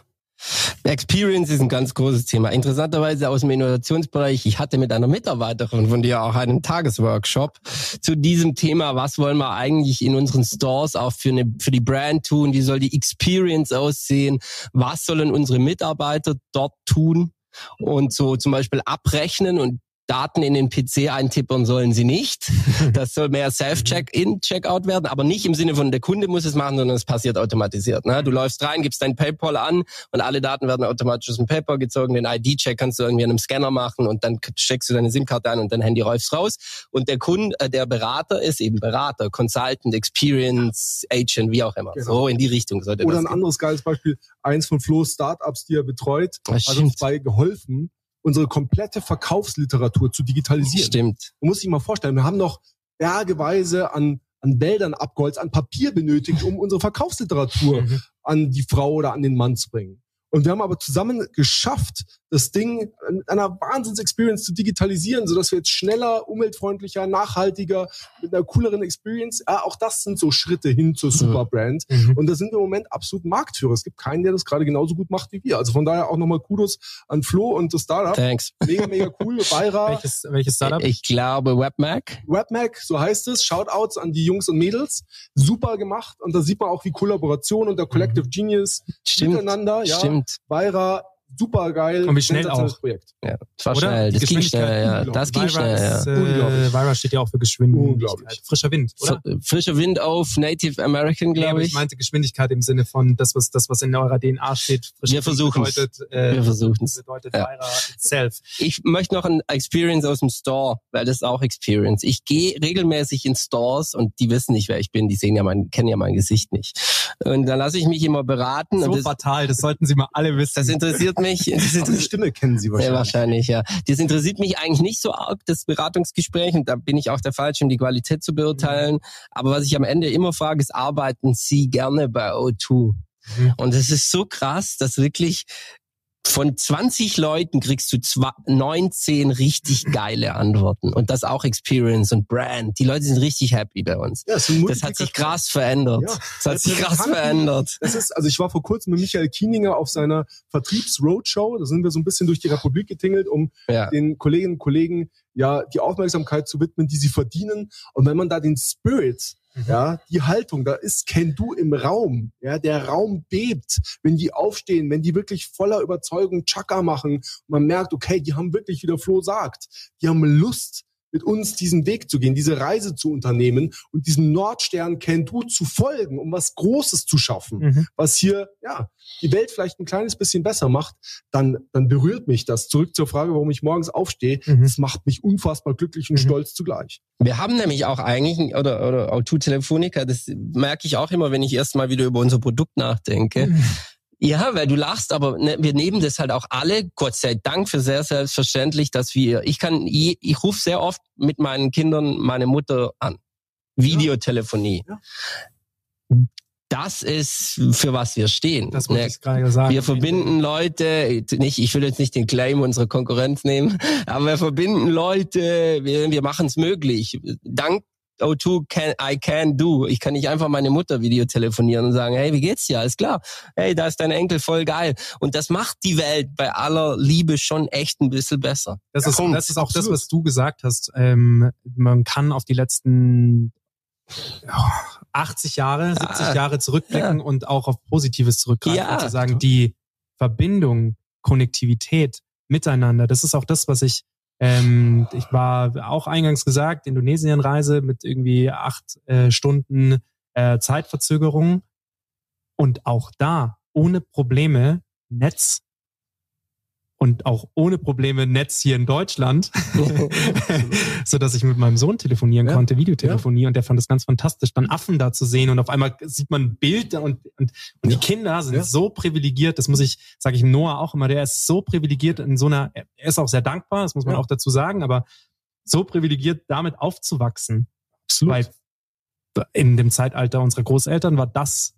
Experience ist ein ganz großes Thema. Interessanterweise aus dem Innovationsbereich. Ich hatte mit einer Mitarbeiterin von dir auch einen Tagesworkshop zu diesem Thema. Was wollen wir eigentlich in unseren Stores auch für, eine, für die Brand tun? Wie soll die Experience aussehen? Was sollen unsere Mitarbeiter dort tun? Und so zum Beispiel abrechnen und Daten in den PC eintippern sollen sie nicht. Das soll mehr Self-Check-In, Checkout werden, aber nicht im Sinne von der Kunde muss es machen, sondern es passiert automatisiert. Ne? Du läufst rein, gibst dein PayPal an und alle Daten werden automatisch aus dem PayPal gezogen. Den ID-Check kannst du irgendwie an einem Scanner machen und dann checkst du deine SIM-Karte ein und dein Handy räufst raus. Und der Kunde, äh, der Berater ist eben Berater, Consultant, Experience, Agent, wie auch immer. Genau. So in die Richtung sollte Oder ein gehen. anderes geiles Beispiel, eins von Flo's Startups, die er betreut, Das hat uns bei geholfen, unsere komplette Verkaufsliteratur zu digitalisieren. Stimmt. Man muss sich mal vorstellen, wir haben noch bergeweise an, an Wäldern abgeholzt, an Papier benötigt, um unsere Verkaufsliteratur Mhm. an die Frau oder an den Mann zu bringen. Und wir haben aber zusammen geschafft, das Ding mit einer Wahnsinns-Experience zu digitalisieren, sodass wir jetzt schneller, umweltfreundlicher, nachhaltiger, mit einer cooleren Experience, ja, auch das sind so Schritte hin zur Superbrand. Mhm. Und da sind wir im Moment absolut Marktführer. Es gibt keinen, der das gerade genauso gut macht wie wir. Also von daher auch nochmal Kudos an Flo und das Startup. Thanks. Mega, mega cool. Bayra, Welches, welches Startup? Ich glaube Webmac. Webmac, so heißt es. Shoutouts an die Jungs und Mädels. Super gemacht. Und da sieht man auch, wie Kollaboration und der Collective Genius Stimmt. miteinander, ja. Stimmt. Bayra, super geil. Und wie schnell auch. Projekt. Ja, das war Oder? schnell. Das ging schnell, ja. Das ging Vira, schnell, ja. äh. Vira steht ja auch für Geschwindigkeit. Unglaublich. Frischer Wind, oder? Fr- Frischer Wind auf Native American, glaube ich ich. meinte Geschwindigkeit im Sinne von das, was, das, was in eurer DNA steht. Frischer Wir Wind versuchen's. Bedeutet, äh, Wir versuchen's. Bedeutet Ja. Vira itself. Ich möchte noch ein Experience aus dem Store, weil das ist auch Experience. Ich gehe regelmäßig in Stores und die wissen nicht, wer ich bin. Die sehen ja mein, kennen ja mein Gesicht nicht. Und dann lasse ich mich immer beraten. So und das, fatal, das sollten Sie mal alle wissen. das interessiert mich. Das Aber die interessiert, Stimme kennen Sie ja, wahrscheinlich. wahrscheinlich, ja. Das interessiert mich eigentlich nicht so arg, das Beratungsgespräch. Und da bin ich auch der Falsche, um die Qualität zu beurteilen. Aber was ich am Ende immer frage, ist, arbeiten Sie gerne bei O2? Mhm. Und es ist so krass, dass wirklich von 20 Leuten kriegst du zwei, 19 richtig geile Antworten. Und das auch Experience und Brand. Die Leute sind richtig happy bei uns. Ja, sind Das hat sich krass verändert. Ja. Das hat sich krass Repräsentanten- verändert. Es ist, also ich war vor kurzem mit Michael Kieninger auf seiner Vertriebs-Roadshow. Da sind wir so ein bisschen durch die Republik getingelt, um Ja. den Kolleginnen und Kollegen ja die Aufmerksamkeit zu widmen, die sie verdienen. Und wenn man da den Spirit, ja, die Haltung, da ist Can Du im Raum, ja, der Raum bebt, wenn die aufstehen, wenn die wirklich voller Überzeugung Chaka machen man merkt, okay, die haben wirklich, wie der Flo sagt, die haben Lust, mit uns diesen Weg zu gehen, diese Reise zu unternehmen und diesem Nordstern Can Do zu folgen, um was Großes zu schaffen, Mhm. was hier ja die Welt vielleicht ein kleines bisschen besser macht, dann dann berührt mich das. Zurück zur Frage, warum ich morgens aufstehe, Mhm. das macht mich unfassbar glücklich und Mhm. stolz zugleich. Wir haben nämlich auch eigentlich, oder, oder O2 Telefonica, das merke ich auch immer, wenn ich erst mal wieder über unser Produkt nachdenke. Ja, weil du lachst, aber ne, wir nehmen das halt auch alle, Gott sei Dank, für sehr selbstverständlich, dass wir, ich kann, je- ich rufe sehr oft mit meinen Kindern meine Mutter an. Videotelefonie. Ja. Das ist, für was wir stehen. Das wollte Ne? ich gerade sagen. Wir verbinden Leute, nicht, ich will jetzt nicht den Claim unserer Konkurrenz nehmen, aber wir verbinden Leute, wir, wir machen es möglich. Dank O2 can, I can do. Ich kann nicht einfach meine Mutter Videotelefonieren und sagen, hey, wie geht's dir? Alles klar. Hey, da ist dein Enkel voll geil. Und das macht die Welt bei aller Liebe schon echt ein bisschen besser. Das ist, das ist auch das, was du gesagt hast. Ähm, man kann auf die letzten ja, 80 Jahre, 70 Ah, Jahre zurückblicken ja. und auch auf Positives zurückgreifen Ja, und zu sagen, die Verbindung, Konnektivität miteinander, das ist auch das, was ich ähm, ich war auch eingangs gesagt, Indonesien-Reise mit irgendwie acht äh, Stunden äh, Zeitverzögerung. Und auch da ohne Probleme Netz und auch ohne Probleme Netz hier in Deutschland, so dass ich mit meinem Sohn telefonieren Ja. konnte, Videotelefonie, und der fand das ganz fantastisch, dann Affen da zu sehen und auf einmal sieht man ein Bild und, und, und die Kinder sind Ja. so privilegiert, das muss ich, sage ich Noah auch immer, der ist so privilegiert in so einer, er ist auch sehr dankbar, das muss man Ja. auch dazu sagen, aber so privilegiert damit aufzuwachsen, Absolut. weil in dem Zeitalter unserer Großeltern war das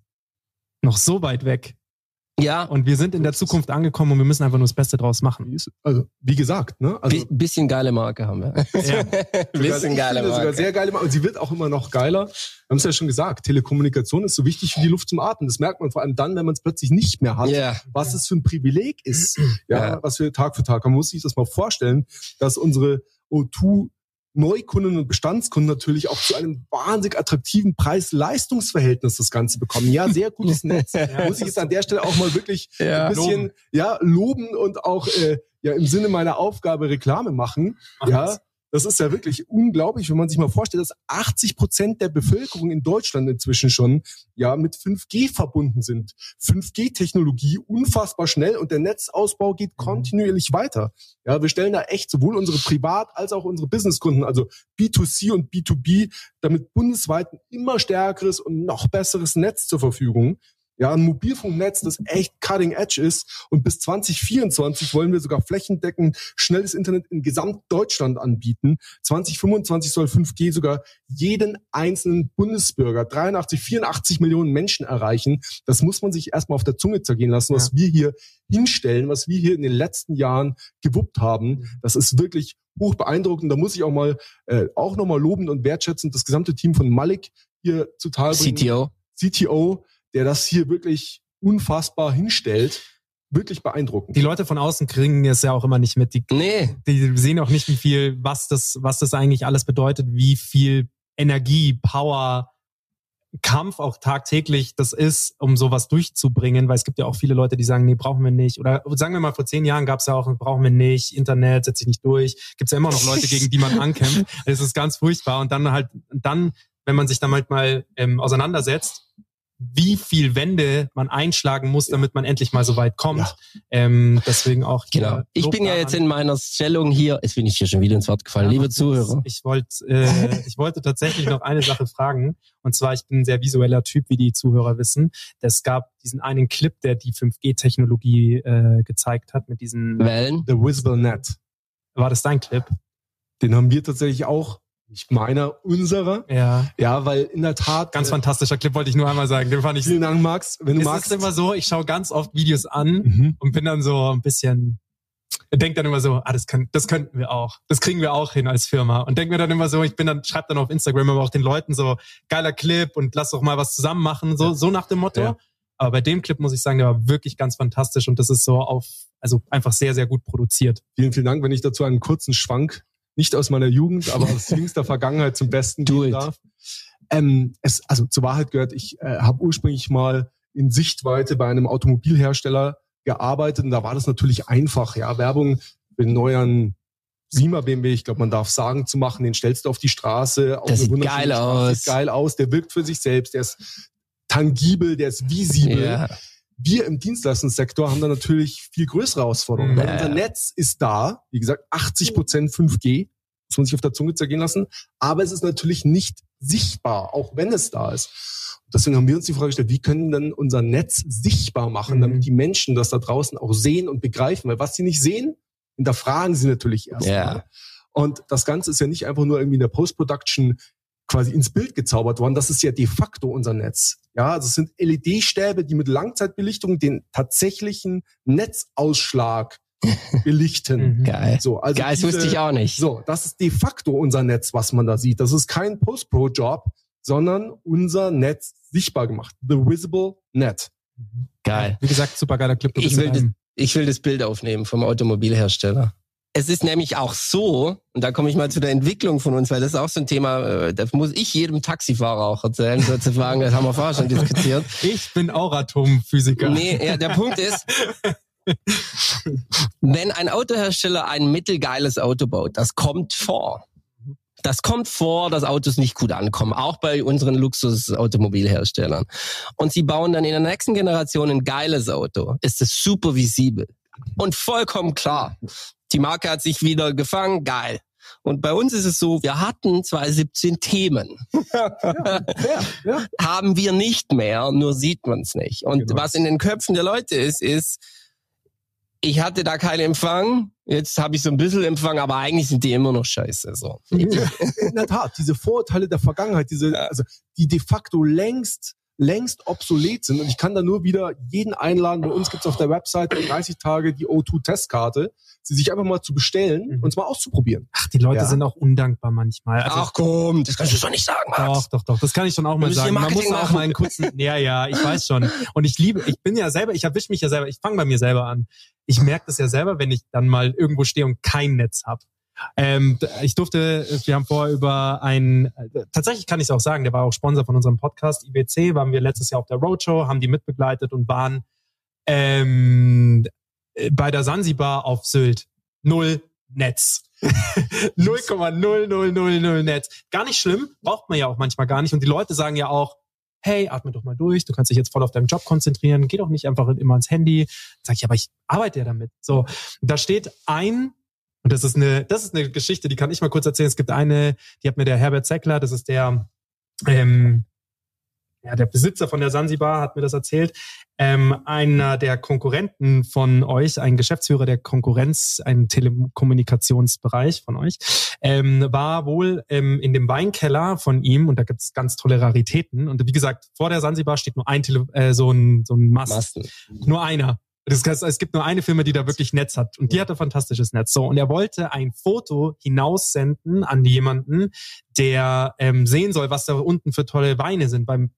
noch so weit weg. Ja, Und wir sind in der Zukunft angekommen und wir müssen einfach nur das Beste draus machen. Also, wie gesagt, ne? Also, bi bisschen geile Marke haben wir. Ja. bisschen geile finde sogar Marke. sehr geile Marke. Und sie wird auch immer noch geiler. Wir haben es ja schon gesagt, Telekommunikation ist so wichtig wie die Luft zum Atmen. Das merkt man vor allem dann, wenn man es plötzlich nicht mehr hat. Ja. was es für ein Privileg ist, ja, Ja. was wir Tag für Tag haben. Man muss sich das mal vorstellen, dass unsere O2 Neukunden und Bestandskunden natürlich auch zu einem wahnsinnig attraktiven Preis-Leistungsverhältnis das Ganze bekommen. Ja, sehr gutes Netz. Muss ich jetzt an der Stelle auch mal wirklich Ja. ein bisschen ja loben und auch äh, ja im Sinne meiner Aufgabe Reklame machen. Mach ja, das. ist ja wirklich unglaublich, wenn man sich mal vorstellt, dass 80 Prozent der Bevölkerung in Deutschland inzwischen schon ja mit 5G verbunden sind. 5G-Technologie unfassbar schnell und der Netzausbau geht Mhm. kontinuierlich weiter. Ja, wir stellen da echt sowohl unsere Privat- als auch unsere Businesskunden, also B2C und B2B, damit bundesweit ein immer stärkeres und noch besseres Netz zur Verfügung. Ja, ein Mobilfunknetz, das echt cutting edge ist. Und bis 2024 wollen wir sogar flächendeckend schnelles Internet in Gesamtdeutschland anbieten. 2025 soll 5G sogar jeden einzelnen Bundesbürger, 83, 84 Millionen Menschen erreichen. Das muss man sich erstmal auf der Zunge zergehen lassen, was wir hier hinstellen, was wir hier in den letzten Jahren gewuppt haben. Das ist wirklich hoch beeindruckend. Da muss ich auch mal, äh, auch nochmal lobend und wertschätzend das gesamte Team von Malik hier zutage bringen. CTO. CTO, der das hier wirklich unfassbar hinstellt. Wirklich beeindruckend. Die Leute von außen kriegen es ja auch immer nicht mit. Die, Nee, die sehen auch nicht, wie viel, was das, was das eigentlich alles bedeutet, wie viel Energie, Power, Kampf auch tagtäglich das ist, um sowas durchzubringen, weil es gibt ja auch viele Leute, die sagen, nee, brauchen wir nicht. Oder sagen wir mal, vor zehn Jahren gab es ja auch, brauchen wir nicht, Internet setzt sich nicht durch. Gibt es ja immer noch Leute, gegen die man ankämpft. Das ist ganz furchtbar. Und dann halt, dann, wenn man sich damit mal ähm, auseinandersetzt, wie viel Wände man einschlagen muss, damit man endlich mal so weit kommt. Ja. Ähm, deswegen auch. genau. Ich bin ja jetzt in meiner Stellung hier. Jetzt bin ich hier schon wieder ins Wort gefallen. Ja, Liebe Zuhörer. Ich wollte, äh, ich wollte tatsächlich noch eine Sache fragen. Und zwar, ich bin ein sehr visueller Typ, wie die Zuhörer wissen. Es gab diesen einen Clip, der die 5G-Technologie äh, gezeigt hat mit diesen. Wellen. The Visible Net. War das dein Clip? Den haben wir tatsächlich auch. Nicht meiner, unserer. Ja. Ja, weil in der Tat. Ganz äh, fantastischer Clip, wollte ich nur einmal sagen. Den fand ich. Vielen Dank, Max. Wenn du Es magst. ist immer so, ich schaue ganz oft Videos an Mhm. und bin dann so ein bisschen, denk dann immer so, ah, das, können, das könnten wir auch. Das kriegen wir auch hin als Firma. Und denk mir dann immer so, ich bin dann, schreib dann auf Instagram aber auch den Leuten so, geiler Clip und lass doch mal was zusammen machen, so, so nach dem Motto. Ja. Aber bei dem Clip muss ich sagen, der war wirklich ganz fantastisch und das ist so auf, also einfach sehr, sehr gut produziert. Vielen, vielen Dank, wenn ich dazu einen kurzen Schwank, nicht aus meiner Jugend, aber aus jüngster Vergangenheit zum Besten Do geben it. darf. Ähm, es, also zur Wahrheit gehört, ich äh, habe ursprünglich mal in Sichtweite bei einem Automobilhersteller gearbeitet und da war das natürlich einfach, ja, Werbung für den neuen Sima BMW, ich glaube, man darf sagen, zu machen, den stellst du auf die Straße. auf eine sieht geil Straße, aus. Sieht geil aus, der wirkt für sich selbst, der ist tangibel, der ist visibel Ja. Wir im Dienstleistungssektor haben da natürlich viel größere Herausforderungen. Mhm. Weil unser Netz ist da, wie gesagt, 80 Prozent 5G, muss man sich auf der Zunge zergehen lassen, aber es ist natürlich nicht sichtbar, auch wenn es da ist. Und deswegen haben wir uns die Frage gestellt, wie können denn unser Netz sichtbar machen, Mhm. damit die Menschen das da draußen auch sehen und begreifen. Weil was sie nicht sehen, hinterfragen sie natürlich erstmal. Ja. Und das Ganze ist ja nicht einfach nur irgendwie in der Post-Production quasi ins Bild gezaubert worden. Das ist ja de facto unser Netz. Ja, also es sind LED-Stäbe, die mit Langzeitbelichtung den tatsächlichen Netzausschlag belichten. Mhm. Geil. So, also Geil, das diese- wusste ich auch nicht. So, das ist de facto unser Netz, was man da sieht. Das ist kein Post-Pro-Job, sondern unser Netz sichtbar gemacht. The Visible Net. Geil. Wie gesagt, super geiler Clip. Ich will, das, ich will das Bild aufnehmen vom Automobilhersteller. Es ist nämlich auch so, und da komme ich mal zu der Entwicklung von uns, weil das ist auch so ein Thema, äh, das muss ich jedem Taxifahrer auch erzählen, sozusagen, das haben wir vorher schon diskutiert. Ich bin auch Atomphysiker. Nee, ja, der Punkt ist, wenn ein Autohersteller ein mittelgeiles Auto baut, das kommt vor. Das kommt vor, dass Autos nicht gut ankommen, auch bei unseren Luxus-Automobilherstellern. Und sie bauen dann in der nächsten Generation ein geiles Auto. Ist es super visibel und vollkommen klar. Die Marke hat sich wieder gefangen, geil. Und bei uns ist es so, wir hatten 2017 Themen. ja. Haben wir nicht mehr, nur sieht man es nicht. Und Genau. was in den Köpfen der Leute ist, ist, ich hatte da keinen Empfang, jetzt habe ich so ein bisschen Empfang, aber eigentlich sind die immer noch scheiße. So. In der Tat, diese Vorurteile der Vergangenheit, diese, also, die de facto längst längst obsolet sind. Und ich kann da nur wieder jeden einladen. Bei uns gibt's auf der Webseite 30 Tage die O2-Testkarte, sie sich einfach mal zu bestellen Mhm. und zwar auszuprobieren. Ach, die Leute Ja. sind auch undankbar manchmal. Also, Ach komm, das kannst du doch nicht sagen, Max. Doch, doch, doch. Das kann ich schon auch mal sagen. Man muss auch machen. mal einen kurzen. Ja, ja, ich weiß schon. Und ich liebe, ich bin ja selber, ich erwische mich ja selber, ich fange bei mir selber an. Ich merke das ja selber, wenn ich dann mal irgendwo stehe und kein Netz hab. Ähm, ich durfte, wir haben vorher über ein, tatsächlich kann ich es auch sagen, der war auch Sponsor von unserem Podcast, IBC, waren wir letztes Jahr auf der Roadshow, haben die mitbegleitet und waren ähm, bei der Sansibar auf Sylt. Null Netz. 0,0000 Netz. Gar nicht schlimm, braucht man ja auch manchmal gar nicht. Und die Leute sagen ja auch, hey, atme doch mal durch, du kannst dich jetzt voll auf deinen Job konzentrieren, geh doch nicht einfach immer ans Handy. Sag ich, aber ich arbeite ja damit. So, da steht ein, und das ist eine, das ist eine Geschichte, die kann ich mal kurz erzählen. Es gibt eine, die hat mir der Herbert Zeckler, das ist der, ähm, ja, der Besitzer von der Sansibar hat mir das erzählt. Ähm, einer der Konkurrenten von euch, ein Geschäftsführer der Konkurrenz, ein Telekommunikationsbereich von euch, ähm, war wohl ähm, in dem Weinkeller von ihm und da gibt's ganz tolle Raritäten. Und wie gesagt, vor der Sansibar steht nur ein Tele äh, so ein so ein Mast. Masten. Nur einer. Das heißt, es gibt nur eine Firma, die da wirklich Netz hat. Und die hat ein fantastisches Netz. So, und er wollte ein Foto hinaussenden an jemanden, der ähm, sehen soll, was da unten für tolle Weine sind. Beim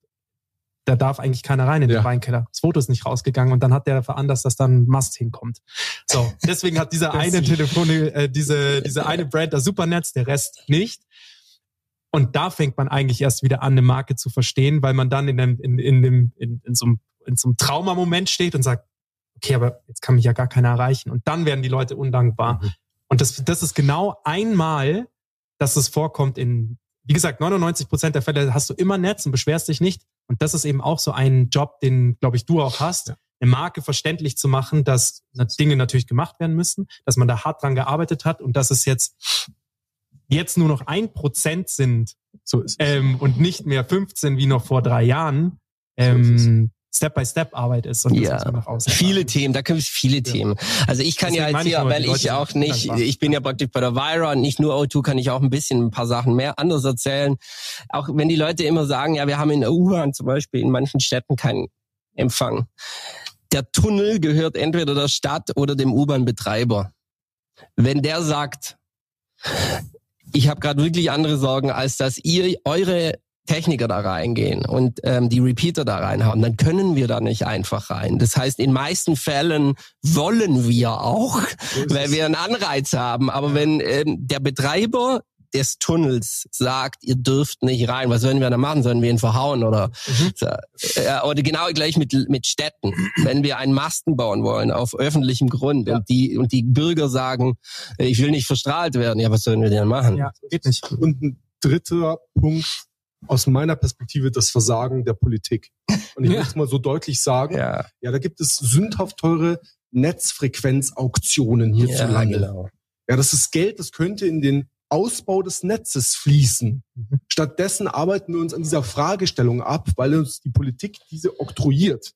da darf eigentlich keiner rein in den Ja. Weinkeller. Das Foto ist nicht rausgegangen und dann hat der veranlasst, dass dann ein Mast hinkommt. So, deswegen hat dieser eine Telefon, äh, diese, diese eine Brand das Supernetz, der Rest nicht. Und da fängt man eigentlich erst wieder an, eine Marke zu verstehen, weil man dann in, dem, in, in, dem, in, in, so einem, in so einem Traumamoment steht und sagt, okay, aber jetzt kann mich ja gar keiner erreichen. Und dann werden die Leute undankbar. Und das, das ist genau einmal, dass es vorkommt in, wie gesagt, 99 Prozent der Fälle hast du immer Netz und beschwerst dich nicht. Und das ist eben auch so ein Job, den, glaube ich, du auch hast, eine Marke verständlich zu machen, dass Dinge natürlich gemacht werden müssen, dass man da hart dran gearbeitet hat und dass es jetzt, jetzt nur noch ein Prozent sind So ist es. ähm, und nicht mehr 15 wie noch vor drei Jahren, ähm, Step-by-Step-Arbeit ist. Und das Ja, man nach außen viele. Themen, da gibt es viele Themen. Also ich kann ja Deswegen jetzt meine ich hier, weil ich auch nicht, ich bin ja praktisch bei der Vira und nicht nur O2, kann ich auch ein bisschen ein paar Sachen mehr anders erzählen. Auch wenn die Leute immer sagen, ja, wir haben in der U-Bahn zum Beispiel in manchen Städten keinen Empfang. Der Tunnel gehört entweder der Stadt oder dem U-Bahn-Betreiber. Wenn der sagt, ich habe gerade wirklich andere Sorgen, als dass ihr eure Techniker da reingehen und ähm, die Repeater da reinhauen, dann können wir da nicht einfach rein. Das heißt, in meisten Fällen wollen wir auch, weil wir einen Anreiz haben. Aber wenn ähm, der Betreiber des Tunnels sagt, ihr dürft nicht rein, was sollen wir da machen? Sollen wir ihn verhauen oder so, äh, oder genau gleich mit mit Städten, wenn wir einen Masten bauen wollen auf öffentlichem Grund und die und die Bürger sagen, ich will nicht verstrahlt werden, ja, was sollen wir denn machen? Ja, geht nicht. Und ein dritter Punkt aus meiner Perspektive das Versagen der Politik. Und ich Ja. will es mal so deutlich sagen, ja. Ja, da gibt es sündhaft teure Netzfrequenzauktionen hierzulande. genau. Ja, das ist Geld, das könnte in den Ausbau des Netzes fließen. Mhm. Stattdessen arbeiten wir uns an dieser Fragestellung ab, weil uns die Politik diese oktroyiert.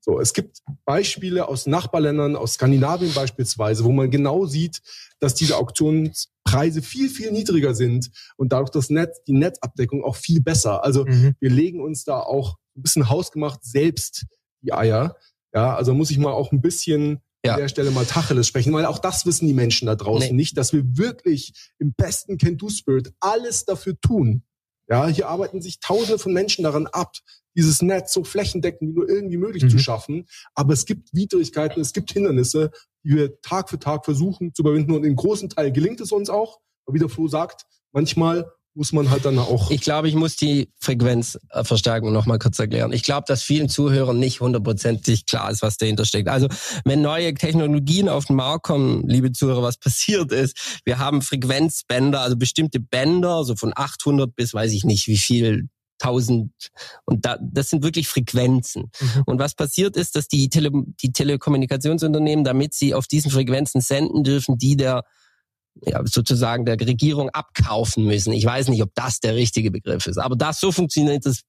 So, es gibt Beispiele aus Nachbarländern, aus Skandinavien beispielsweise, wo man genau sieht, dass diese Auktionspreise viel, viel niedriger sind und dadurch das Netz, die Netzabdeckung auch viel besser. Also Mhm. wir legen uns da auch ein bisschen hausgemacht selbst die Eier. Ja, also muss ich mal auch ein bisschen Ja. an der Stelle mal Tacheles sprechen, weil auch das wissen die Menschen da draußen Nee. nicht, dass wir wirklich im besten Can-Do-Spirit alles dafür tun. Ja, hier arbeiten sich tausende von Menschen daran ab, dieses Netz so flächendeckend wie nur irgendwie möglich Mhm. zu schaffen. Aber es gibt Widrigkeiten, es gibt Hindernisse, die wir Tag für Tag versuchen zu überwinden. Und in großen Teil gelingt es uns auch. Aber wie der Flo sagt, manchmal muss man halt dann auch Ich glaube, ich muss die Frequenzverstärkung noch mal kurz erklären. Ich glaube, dass vielen Zuhörern nicht hundertprozentig klar ist, was dahinter steckt. Also, wenn neue Technologien auf den Markt kommen, liebe Zuhörer, was passiert ist, wir haben Frequenzbänder, also bestimmte Bänder, so von 800 bis weiß ich nicht wie viel, 1000 und da, das sind wirklich Frequenzen. Mhm. Und was passiert ist, dass die, Tele, die Telekommunikationsunternehmen, damit sie auf diesen Frequenzen senden dürfen, die der ja, sozusagen der Regierung abkaufen müssen. Ich weiß nicht, ob das der richtige Begriff ist, aber das so funktioniert, das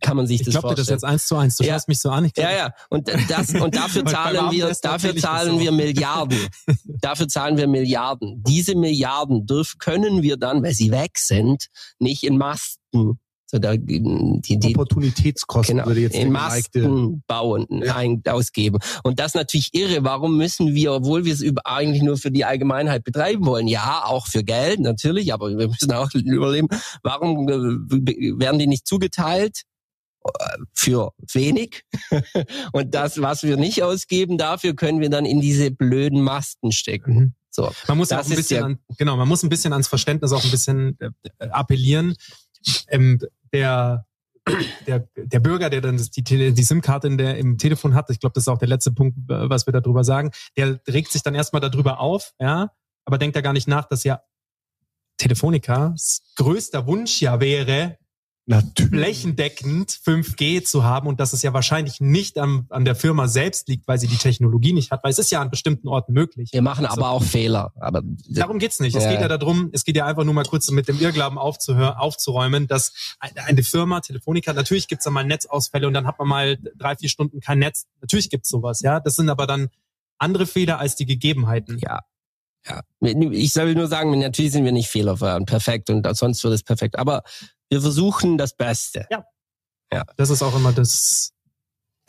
kann man sich Ich das glaube dir das vorstellen. jetzt eins zu eins. Du Ja. schaust mich so an. Ich glaub, Ja, ja. Und das und dafür zahlen wir, dafür ich das zahlen wir Milliarden. dafür zahlen wir Milliarden. Diese Milliarden dürfen können wir dann, weil sie weg sind, nicht in Masten So da, die, die, Opportunitätskosten genau, würde jetzt in Masten bauen, Ja. ein, ausgeben. Und das ist natürlich irre. Warum müssen wir, obwohl wir es über, eigentlich nur für die Allgemeinheit betreiben wollen, ja, auch für Geld natürlich, aber wir müssen auch überleben, warum äh, werden die nicht zugeteilt? Für wenig. Und das, was wir nicht ausgeben, dafür können wir dann in diese blöden Masten stecken. Mhm. So. Man muss auch ein bisschen, an, genau, man muss ein bisschen ans Verständnis auch ein bisschen äh, appellieren. Ähm, der, der, der Bürger, der dann die, die SIM-Karte in der, im Telefon hat, ich glaube, das ist auch der letzte Punkt, äh, was wir darüber sagen, der regt sich dann erstmal darüber auf, ja, aber denkt da gar nicht nach, dass ja Telefonicas größter Wunsch ja wäre, Natürlich. flächendeckend 5G zu haben und dass es ja wahrscheinlich nicht am, an der Firma selbst liegt, weil sie die Technologie nicht hat, weil es ist ja an bestimmten Orten möglich. Wir machen Also- aber auch Fehler. Aber Darum geht's nicht. Es geht ja darum, es geht ja einfach nur mal kurz mit dem Irrglauben aufzuhören, aufzuräumen, dass eine- eine Firma, Telefonica, natürlich gibt's da mal Netzausfälle und dann hat man mal drei, vier Stunden kein Netz. Natürlich gibt's sowas, ja. Das sind aber dann andere Fehler als die Gegebenheiten. Ja. Ja. Ich soll nur sagen, natürlich sind wir nicht fehlerfrei und perfekt und sonst wird es perfekt. Aber wir versuchen das Beste. Das ist auch immer das.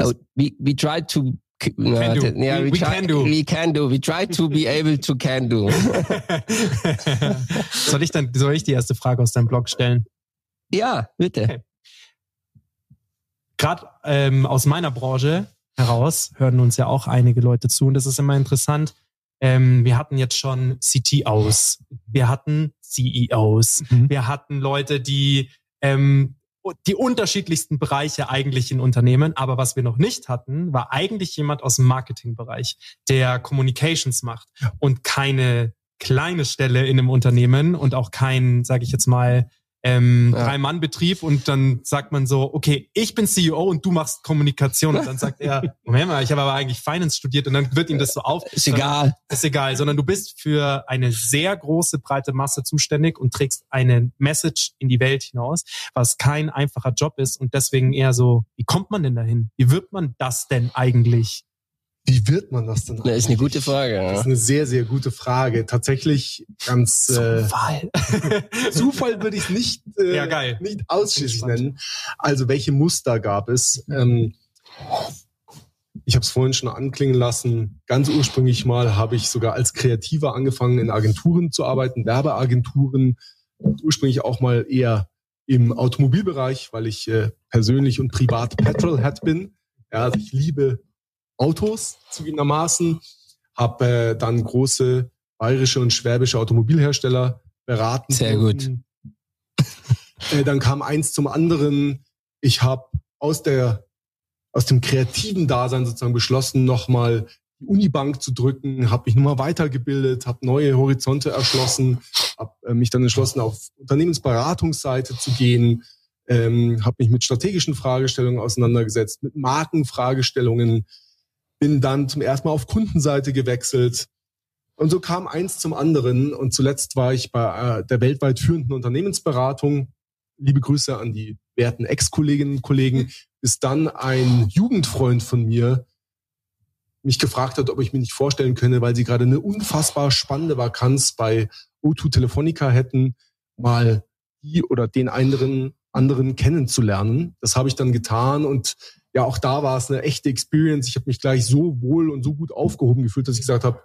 Oh, we, we try to can do. Yeah, We- we, we try, can do. We can do. We try to be able to can do. soll ich dann, soll ich die erste Frage aus deinem Blog stellen? Ja, bitte. Okay. Gerade ähm, aus meiner Branche heraus hören uns ja auch einige Leute zu und das ist immer interessant. Ähm, wir hatten jetzt schon CTOs, wir hatten CEOs, Mhm. wir hatten Leute, die ähm, die unterschiedlichsten Bereiche eigentlich in Unternehmen, aber was wir noch nicht hatten, war eigentlich jemand aus dem Marketingbereich, der Communications macht und keine kleine Stelle in einem Unternehmen und auch kein, sage ich jetzt mal, ähm, Ja. Drei-Mann-Betrieb und dann sagt man so, okay, ich bin CEO und du machst Kommunikation und dann sagt er, Moment mal, ich habe aber eigentlich Finance studiert und dann wird ihm das so auf. Ist egal. Ist egal, sondern du bist für eine sehr große, breite Masse zuständig und trägst eine Message in die Welt hinaus, was kein einfacher Job ist und deswegen eher so, wie kommt man denn dahin? Wie wird man das denn eigentlich? Wie wird man das denn? Das ist eine gute? Frage. Das ist Ja. eine sehr, sehr gute Frage. Tatsächlich ganz äh, Wahl. Zufall würde ich nicht, äh, Ja, geil. nicht ausschließlich nennen. Also welche Muster gab es? Ähm, ich habe es vorhin schon anklingen lassen. Ganz ursprünglich mal habe ich sogar als Kreativer angefangen, in Agenturen zu arbeiten, Werbeagenturen. Ursprünglich auch mal eher im Automobilbereich, weil ich äh, persönlich und privat Petrolhead bin. Ja, also ich liebe Autos zugegebenermaßen. Habe äh, dann große bayerische und schwäbische Automobilhersteller beraten. Sehr dürfen. Äh, dann kam eins zum anderen. Ich habe aus der aus dem kreativen Dasein sozusagen beschlossen, nochmal die Unibank zu drücken, habe mich nochmal weitergebildet, habe neue Horizonte erschlossen, habe äh, mich dann entschlossen, auf Unternehmensberatungsseite zu gehen, ähm, habe mich mit strategischen Fragestellungen auseinandergesetzt, mit Markenfragestellungen, bin dann zum ersten Mal auf Kundenseite gewechselt. Und so kam eins zum anderen. Und zuletzt war ich bei äh, der weltweit führenden Unternehmensberatung. Liebe Grüße an die werten Ex-Kolleginnen und Kollegen, bis dann ein Jugendfreund von mir mich gefragt hat, ob ich mir nicht vorstellen könne, weil sie gerade eine unfassbar spannende Vakanz bei O2 Telefonica hätten, mal die oder den anderen, anderen kennenzulernen. Das habe ich dann getan und ja, auch da war es eine echte Experience. Ich habe mich gleich so wohl und so gut aufgehoben gefühlt, dass ich gesagt habe,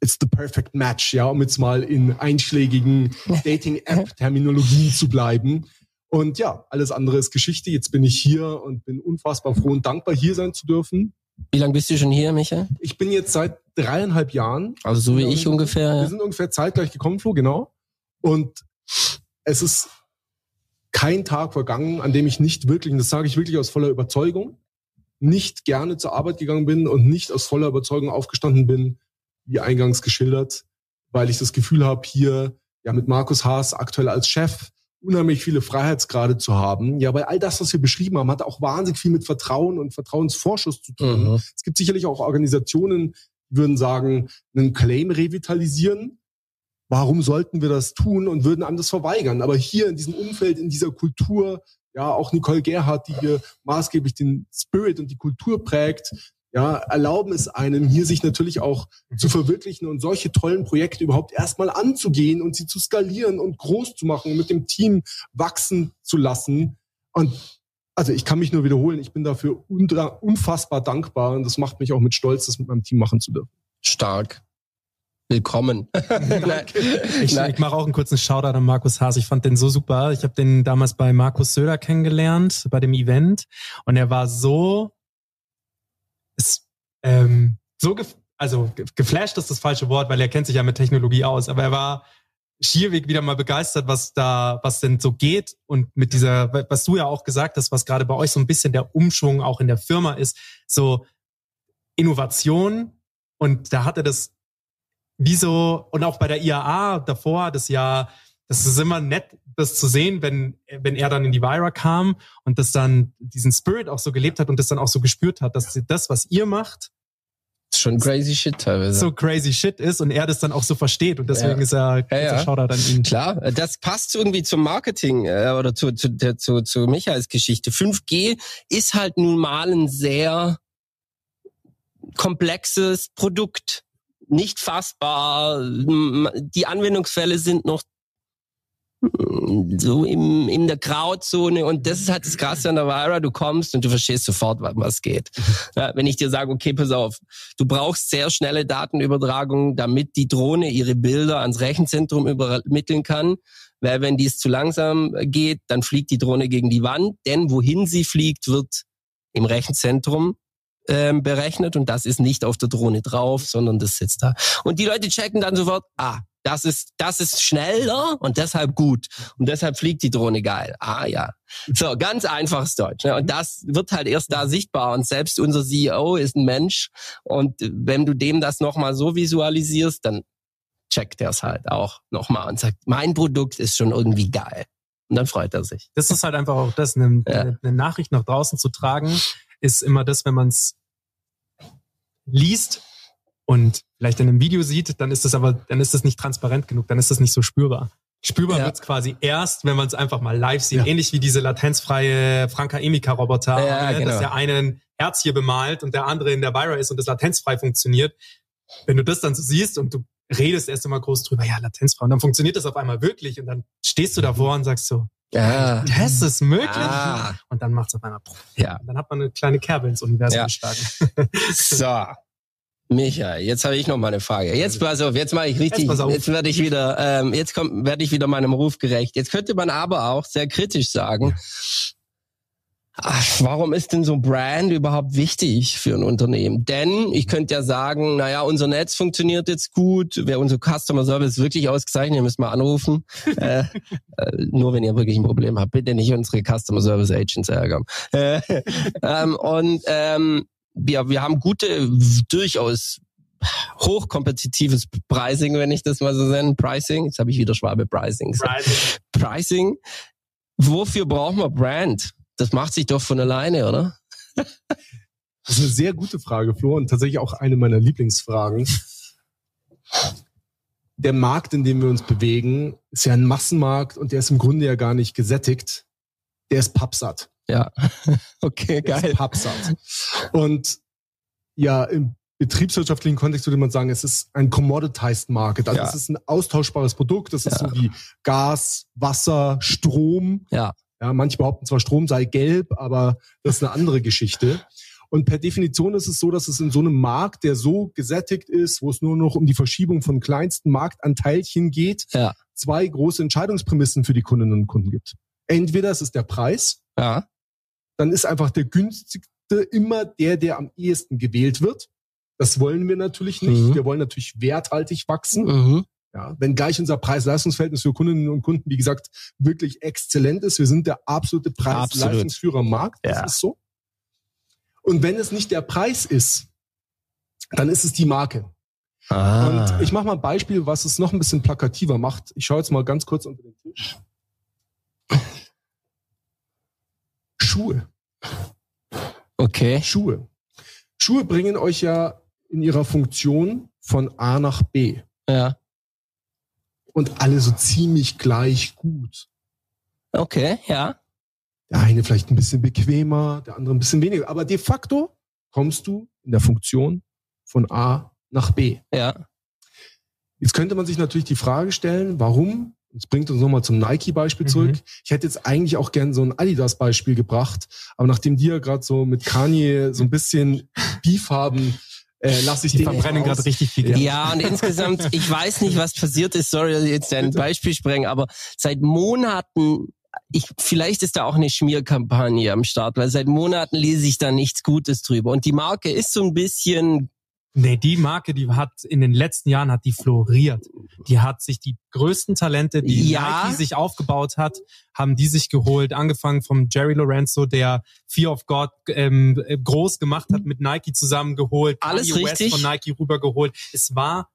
it's the perfect match, ja, um jetzt mal in einschlägigen Dating-App-Terminologien zu bleiben. Und ja, alles andere ist Geschichte. Jetzt bin ich hier und bin unfassbar froh und dankbar, hier sein zu dürfen. Wie lange bist du schon hier, Micha? Ich bin jetzt seit dreieinhalb Jahren. Also so wie ich ungefähr. Wir Ja. sind ungefähr zeitgleich gekommen, Flo, genau. Und es ist kein Tag vergangen, an dem ich nicht wirklich, und das sage ich wirklich aus voller Überzeugung, nicht gerne zur Arbeit gegangen bin und nicht aus voller Überzeugung aufgestanden bin, wie eingangs geschildert, weil ich das Gefühl habe, hier ja mit Markus Haas aktuell als Chef unheimlich viele Freiheitsgrade zu haben. Ja, weil all das, was wir beschrieben haben, hat auch wahnsinnig viel mit Vertrauen und Vertrauensvorschuss zu tun. Mhm. Es gibt sicherlich auch Organisationen, die würden sagen, einen Claim revitalisieren. Warum sollten wir das tun und würden das verweigern? Aber hier in diesem Umfeld, in dieser Kultur, ja, auch Nicole Gerhardt, die hier maßgeblich den Spirit und die Kultur prägt, ja, erlauben es einem hier sich natürlich auch zu verwirklichen und solche tollen Projekte überhaupt erstmal anzugehen und sie zu skalieren und groß zu machen und mit dem Team wachsen zu lassen. Und also ich kann mich nur wiederholen, ich bin dafür unfassbar dankbar und das macht mich auch mit Stolz, das mit meinem Team machen zu dürfen. Stark. Willkommen. ich, ich mache auch einen kurzen Shoutout an Markus Haas. Ich fand den so super. Ich habe den damals bei Markus Söder kennengelernt, bei dem Event. Und er war so, ist, ähm, so gef also geflasht ist das falsche Wort, weil er kennt sich ja mit Technologie aus. Aber er war schierweg wieder mal begeistert, was da, was denn so geht und mit dieser, was du ja auch gesagt hast, was gerade bei euch so ein bisschen der Umschwung auch in der Firma ist, so Innovation. Und da hat er das wieso, und auch bei der IAA davor, das Jahr, das ist immer nett, das zu sehen, wenn, wenn er dann in die Vira kam und das dann diesen Spirit auch so gelebt hat und das dann auch so gespürt hat, dass das, was ihr macht, schon crazy shit teilweise. So crazy shit ist und er das dann auch so versteht und deswegen ja. ist er ja, ja. Shoutout an ihn. Klar, das passt irgendwie zum Marketing äh, oder zu, zu, zu, zu Michaels Geschichte. 5G ist halt nun mal ein sehr komplexes Produkt nicht fassbar. Die Anwendungsfälle sind noch so im, in der Grauzone. Und das ist halt das Krasse an der Vira, du kommst und du verstehst sofort, was geht. Wenn ich dir sage, okay, pass auf, du brauchst sehr schnelle Datenübertragung, damit die Drohne ihre Bilder ans Rechenzentrum übermitteln kann, weil wenn dies zu langsam geht, dann fliegt die Drohne gegen die Wand, denn wohin sie fliegt, wird im Rechenzentrum ähm, berechnet und das ist nicht auf der Drohne drauf, sondern das sitzt da. Und die Leute checken dann sofort, ah, das ist, das ist schneller und deshalb gut. Und deshalb fliegt die Drohne geil. Ah ja. So, ganz einfaches Deutsch. Ne? Und das wird halt erst da sichtbar. Und selbst unser CEO ist ein Mensch. Und wenn du dem das nochmal so visualisierst, dann checkt er es halt auch nochmal und sagt, mein Produkt ist schon irgendwie geil. Und dann freut er sich. Das ist halt einfach auch das, eine, ja. eine Nachricht nach draußen zu tragen, ist immer das, wenn man es liest und vielleicht in einem Video sieht, dann ist das aber, dann ist das nicht transparent genug, dann ist das nicht so spürbar. Spürbar ja. wird's quasi erst, wenn man es einfach mal live sieht. Ja. Ähnlich wie diese latenzfreie Franka Emika Roboter, ja, ne? genau. dass der eine ein Herz hier bemalt und der andere in der Vira ist und das latenzfrei funktioniert. Wenn du das dann so siehst und du redest erst einmal groß drüber, ja, latenzfrei, und dann funktioniert das auf einmal wirklich und dann stehst du davor und sagst so, ja. Das ist möglich. Ah. Und dann macht es auf einmal. Ja. Und dann hat man eine kleine Kerbe ins Universum ja. geschlagen. so. Micha, jetzt habe ich noch mal eine Frage. Jetzt pass auf, jetzt mache ich richtig, jetzt, jetzt werde ich wieder, ähm, jetzt kommt, werde ich wieder meinem Ruf gerecht. Jetzt könnte man aber auch sehr kritisch sagen, Ach, warum ist denn so Brand überhaupt wichtig für ein Unternehmen? Denn ich könnte ja sagen, naja, unser Netz funktioniert jetzt gut, wer unser Customer Service wirklich ausgezeichnet, ihr müsst mal anrufen. äh, äh, nur wenn ihr wirklich ein Problem habt, bitte nicht unsere Customer Service Agents ärgern. Äh, ähm, und ähm, wir, wir haben gute, durchaus hochkompetitives Pricing, wenn ich das mal so nenne. Pricing, jetzt habe ich wieder Schwabe Pricing. Pricing. Pricing. Wofür brauchen wir Brand? Das macht sich doch von alleine, oder? Das ist eine sehr gute Frage, Flo, und tatsächlich auch eine meiner Lieblingsfragen. Der Markt, in dem wir uns bewegen, ist ja ein Massenmarkt und der ist im Grunde ja gar nicht gesättigt. Der ist pappsatt. Ja, okay, der geil. Ist pappsatt. Und ja, im betriebswirtschaftlichen Kontext würde man sagen, es ist ein commoditized Market. Also ja. es ist ein austauschbares Produkt. Das ist ja. so wie Gas, Wasser, Strom. Ja. Ja, manche behaupten zwar, Strom sei gelb, aber das ist eine andere Geschichte. Und per Definition ist es so, dass es in so einem Markt, der so gesättigt ist, wo es nur noch um die Verschiebung von kleinsten Marktanteilchen geht, ja. zwei große Entscheidungsprämissen für die Kundinnen und Kunden gibt. Entweder es ist der Preis, ja. dann ist einfach der günstigste immer der, der am ehesten gewählt wird. Das wollen wir natürlich nicht. Mhm. Wir wollen natürlich werthaltig wachsen. Mhm. Ja, wenn gleich unser Preis-Leistungsverhältnis für Kundinnen und Kunden, wie gesagt, wirklich exzellent ist. Wir sind der absolute Preis-Leistungsführer am Markt. Das ja. ist so. Und wenn es nicht der Preis ist, dann ist es die Marke. Ah. Und ich mache mal ein Beispiel, was es noch ein bisschen plakativer macht. Ich schaue jetzt mal ganz kurz unter den Tisch. Schuhe. Okay. Schuhe. Schuhe bringen euch ja in ihrer Funktion von A nach B. Ja und alle so ziemlich gleich gut. Okay, ja. Der eine vielleicht ein bisschen bequemer, der andere ein bisschen weniger. Aber de facto kommst du in der Funktion von A nach B. Ja. Jetzt könnte man sich natürlich die Frage stellen, warum? Das bringt uns nochmal zum Nike-Beispiel Mhm. zurück. Ich hätte jetzt eigentlich auch gern so ein Adidas-Beispiel gebracht, aber nachdem die ja gerade so mit Kanye so ein bisschen Beef haben, äh, lasse ich Die den verbrennen gerade richtig viel Geld. Ja, und insgesamt, ich weiß nicht, was passiert ist, sorry, dass ich jetzt ein Beispiel sprengen, aber seit Monaten, ich, vielleicht ist da auch eine Schmierkampagne am Start, weil seit Monaten lese ich da nichts Gutes drüber. Und die Marke ist so ein bisschen, Nee, die Marke, die hat in den letzten Jahren hat die floriert. Die hat sich die größten Talente, die Ja. Nike sich aufgebaut hat, haben die sich geholt. Angefangen vom Jerry Lorenzo, der Fear of God ähm, äh, groß gemacht hat, mit Nike zusammengeholt. Alles Kanye richtig. West von Nike rübergeholt. Es war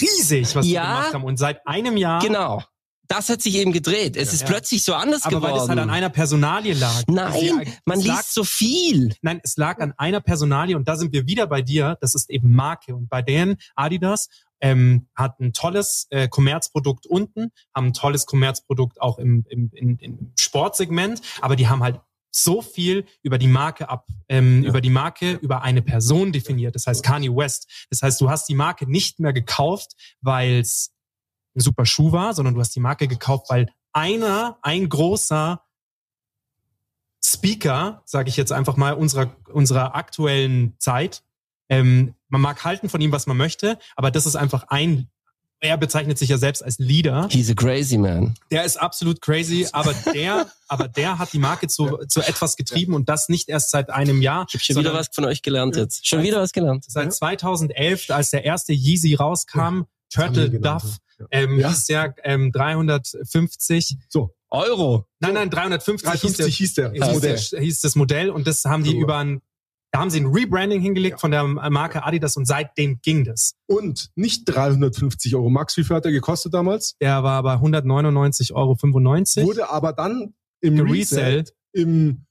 riesig, was Ja. die gemacht haben. Und seit einem Jahr, genau. Das hat sich eben gedreht. Es ist Ja. plötzlich so anders aber weil geworden. es halt an einer Personalie lag. Nein, Sie- man es lag liest so viel. Nein, es lag an einer Personalie und da sind wir wieder bei dir. Das ist eben Marke. Und bei denen Adidas ähm, hat ein tolles äh, Kommerzprodukt unten, haben ein tolles Kommerzprodukt auch im, im, im, im Sportsegment, aber die haben halt so viel über die Marke ab, ähm, über die Marke, über eine Person definiert. Das heißt Kanye West. Das heißt, du hast die Marke nicht mehr gekauft, weil es ein super Schuh war, sondern du hast die Marke gekauft, weil einer, ein großer Speaker, sage ich jetzt einfach mal, unserer, unserer aktuellen Zeit. Ähm, man mag halten von ihm, was man möchte, aber das ist einfach ein, er bezeichnet sich ja selbst als Leader. He's a crazy man. Der ist absolut crazy, aber der, aber der hat die Marke zu, zu etwas getrieben und das nicht erst seit einem Jahr. Ich habe schon wieder was von euch gelernt jetzt. Schon wieder was gelernt. Seit 2011, als der erste Yeezy rauskam, Turtle Duff, ja. Ähm, Ja. hieß der ähm, 350, So, Euro. nein, nein, 350, 350 hieß der, hieß, das der, Modell. hieß, der, hieß das Modell und das haben die So. über ein, da haben sie ein Rebranding hingelegt von der Marke Adidas und seitdem ging das. Und nicht 350 Euro Max, wie viel hat der gekostet damals? Der war bei 199,95 Euro. Wurde aber dann im. Resell im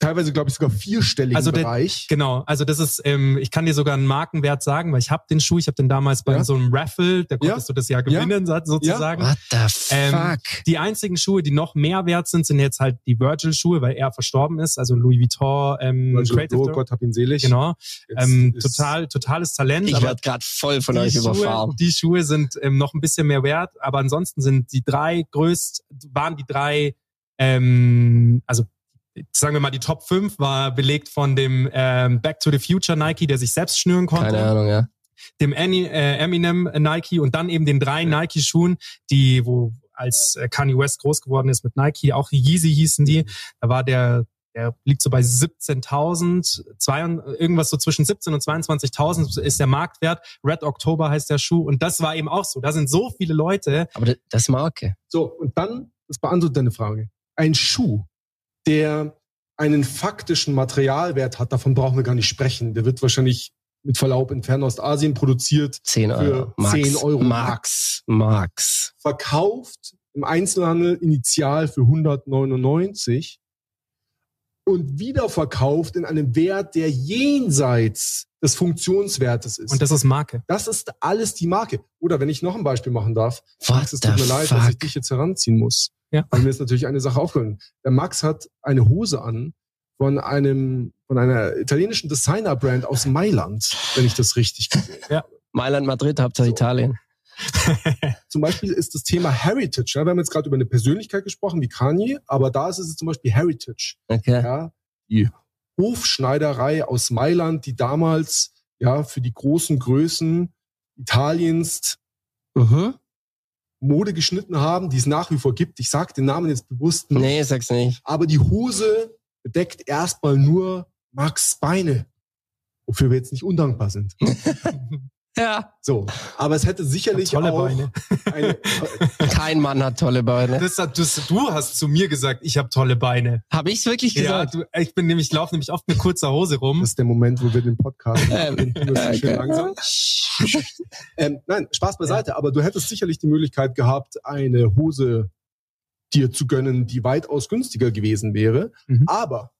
teilweise, glaube ich, sogar vierstelligen Also der- Bereich. Genau, also das ist, ähm, ich kann dir sogar einen Markenwert sagen, weil ich habe den Schuh, ich habe den damals bei Ja. so einem Raffle, da Ja. konntest du das ja gewinnen, so- sozusagen. What the Ähm, fuck? Die einzigen Schuhe, die noch mehr wert sind, sind jetzt halt die Virgil-Schuhe, weil er verstorben ist, also Louis Vuitton, ähm, Virgil Creative Abloh, Gott hab ihn selig. Genau, ähm, total, totales Talent. ich werde gerade voll von euch Schuhe, überfahren. die Schuhe sind ähm, noch ein bisschen mehr wert, aber ansonsten sind die drei größt, waren die drei, ähm, also sagen wir mal, die Top 5 war belegt von dem ähm, Back to the Future Nike, der sich selbst schnüren konnte, Keine Ahnung, ja. dem äh, Eminem Nike und dann eben den drei Nike-Schuhen, die, wo als äh, Kanye West groß geworden ist mit Nike, auch Yeezy hießen die, da war der der liegt so bei 17.000, zwei- irgendwas so zwischen 17 und 22.000 ist der Marktwert. Red October heißt der Schuh und das war eben auch so. Da sind so viele Leute. Aber das- das ist Marke. So, und dann, das beantwortet deine Frage. Ein Schuh, der einen faktischen Materialwert hat, davon brauchen wir gar nicht sprechen. Der wird wahrscheinlich mit Verlaub in Fernostasien produziert, 10 Euro. Für Max. 10 Euro Max. Max. verkauft im Einzelhandel initial für 199 und wiederverkauft in einem Wert, der jenseits des Funktionswertes ist. Und das ist Marke. das ist alles die Marke. Oder wenn ich noch ein Beispiel machen darf, What Max, es tut mir leid, dass ich fuck? dich jetzt heranziehen muss. Ja. Weil mir ist natürlich eine Sache aufgefallen. Der Max hat eine Hose an von einem, von einer italienischen Designer-Brand aus Mailand, wenn ich das richtig gesehen habe. Mailand, Madrid, Hauptsache So. Italien. Zum Beispiel ist das Thema Heritage. Ja, wir haben jetzt gerade über eine Persönlichkeit gesprochen, wie Kanye, aber da ist es zum Beispiel Heritage. Okay. Ja, die Hofschneiderei aus Mailand, die damals ja für die großen Größen Italiens Mhm. Mode geschnitten haben, die es nach wie vor gibt. Ich sage den Namen jetzt bewusst nicht. Nee, sag's nicht. Aber die Hose bedeckt erstmal nur Max Beine, wofür wir jetzt nicht undankbar sind. Ja. So, aber es hätte sicherlich tolle auch Beine. eine. Kein Mann hat tolle Beine. Das hat, das, du hast zu mir gesagt, ich habe tolle Beine. Habe ich's wirklich Ja, gesagt? du, ich bin nämlich, laufe nämlich oft mit kurzer Hose rum. Das ist der Moment, wo wir den Podcast Ähm, schön okay. langsam. Ähm, nein, Spaß beiseite, aber du hättest sicherlich die Möglichkeit gehabt, eine Hose dir zu gönnen, die weitaus günstiger gewesen wäre. Mhm. Aber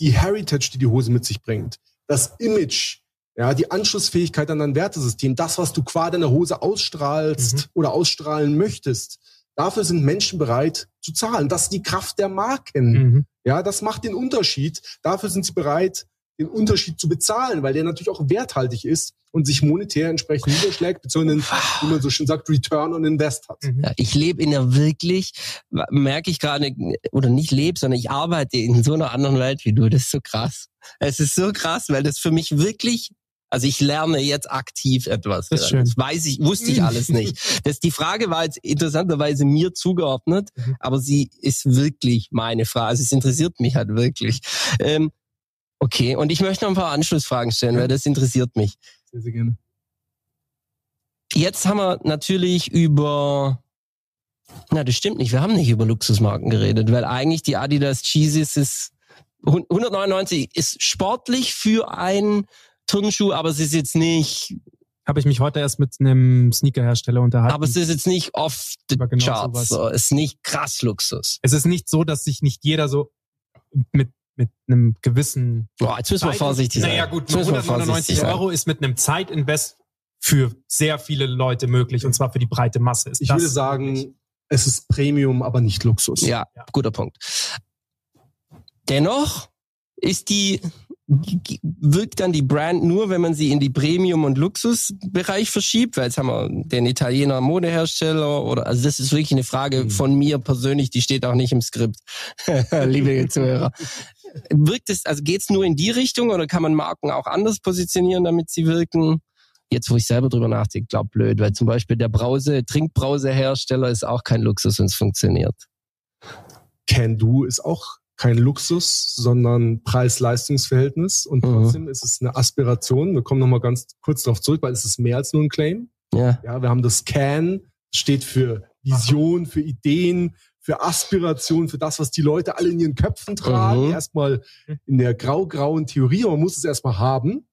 die Heritage, die die Hose mit sich bringt, das Image, ja, die Anschlussfähigkeit an dein Wertesystem, das, was du qua deiner Hose ausstrahlst Mhm. oder ausstrahlen möchtest, dafür sind Menschen bereit zu zahlen. Das ist die Kraft der Marken. Mhm. Ja, das macht den Unterschied. Dafür sind sie bereit, den Unterschied zu bezahlen, weil der natürlich auch werthaltig ist und sich monetär entsprechend niederschlägt, beziehungsweise, wie man so schön sagt, Return on Invest hat. Mhm. Ja, ich lebe in der wirklich, merke ich gerade, oder nicht lebe, sondern ich arbeite in so einer anderen Welt wie du. Das ist so krass. Es ist so krass, weil das für mich wirklich also ich lerne jetzt aktiv etwas. Das ist schön. Das weiß ich, wusste ich alles nicht. Das, die Frage war jetzt interessanterweise mir zugeordnet, Mhm. aber sie ist wirklich meine Frage. Also es interessiert mich halt wirklich. Ähm, okay, und ich möchte noch ein paar Anschlussfragen stellen, weil das interessiert mich. Sehr, sehr gerne. Jetzt haben wir natürlich über na, das stimmt nicht. Wir haben nicht über Luxusmarken geredet, weil eigentlich die Adidas Yeezys ist 199 ist sportlich für einen Turnschuh, aber es ist jetzt nicht, Habe ich mich heute erst mit einem Sneakerhersteller unterhalten. aber es ist jetzt nicht off the Aber genau charts. sowas. So. Es ist nicht krass Luxus. es ist nicht so, dass sich nicht jeder so mit mit einem gewissen Boah, jetzt müssen wir vorsichtig sein. Naja gut, Jetzt müssen wir 199 vorsichtig sein. Euro ist mit einem Zeitinvest für sehr viele Leute möglich und zwar für die breite Masse. Ist Ich das würde möglich. sagen, es ist Premium, aber nicht Luxus. Ja, Ja. guter Punkt. Dennoch ist die wirkt dann die Brand nur, wenn man sie in die Premium- und Luxusbereich verschiebt, weil jetzt haben wir den Italiener Modehersteller oder also das ist wirklich eine Frage Mhm. von mir persönlich, die steht auch nicht im Skript, liebe Zuhörer. Wirkt es, also geht's nur in die Richtung oder kann man Marken auch anders positionieren, damit sie wirken? Jetzt, wo ich selber drüber nachdenke, glaub blöd, weil zum Beispiel der Brause, Trinkbrausehersteller ist auch kein Luxus, wenn es funktioniert. Can Do ist auch kein Luxus, sondern Preis-Leistungs-Verhältnis. Und Mhm. trotzdem ist es eine Aspiration. Wir kommen nochmal ganz kurz darauf zurück, weil es ist mehr als nur ein Claim. Ja. Ja, wir haben das Can, steht für Vision, für Ideen, für Aspiration, für das, was die Leute alle in ihren Köpfen tragen. Mhm. Erstmal in der grau-grauen Theorie, aber man muss es erstmal haben.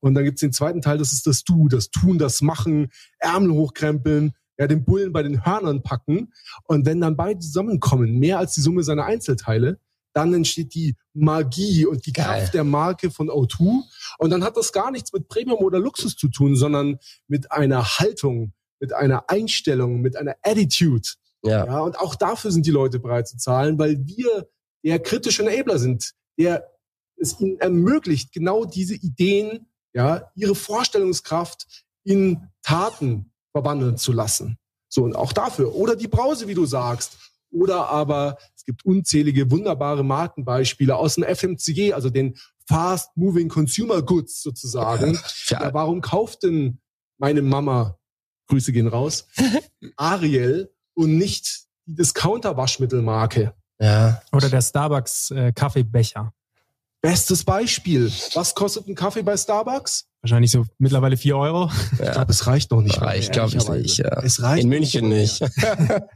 Und dann gibt's den zweiten Teil, das ist das Du, das Tun, das Machen, Ärmel hochkrempeln, ja, den Bullen bei den Hörnern packen. Und wenn dann beide zusammenkommen, mehr als die Summe seiner Einzelteile, dann entsteht die Magie und die Geil. Kraft der Marke von O2. Und dann hat das gar nichts mit Premium oder Luxus zu tun, sondern mit einer Haltung, mit einer Einstellung, mit einer Attitude. Ja. Ja, und auch dafür sind die Leute bereit zu zahlen, weil wir der kritische Enabler sind, der es ihnen ermöglicht, genau diese Ideen, ja, ihre Vorstellungskraft in Taten verwandeln zu lassen. So, und auch dafür. Oder die Brause, wie du sagst. Oder aber es gibt unzählige wunderbare Markenbeispiele aus dem FMCG, also den Fast Moving Consumer Goods sozusagen. Für Ja, warum kauft denn meine Mama, Grüße gehen raus, Ariel und nicht die Discounter-Waschmittelmarke? Ja. Oder der Starbucks äh, Kaffeebecher. Bestes Beispiel. Was kostet ein Kaffee bei Starbucks? Wahrscheinlich so mittlerweile vier Euro. Ich glaube, es reicht noch nicht. Reicht, mal, glaub ich nicht, ja. Es reicht In München nicht.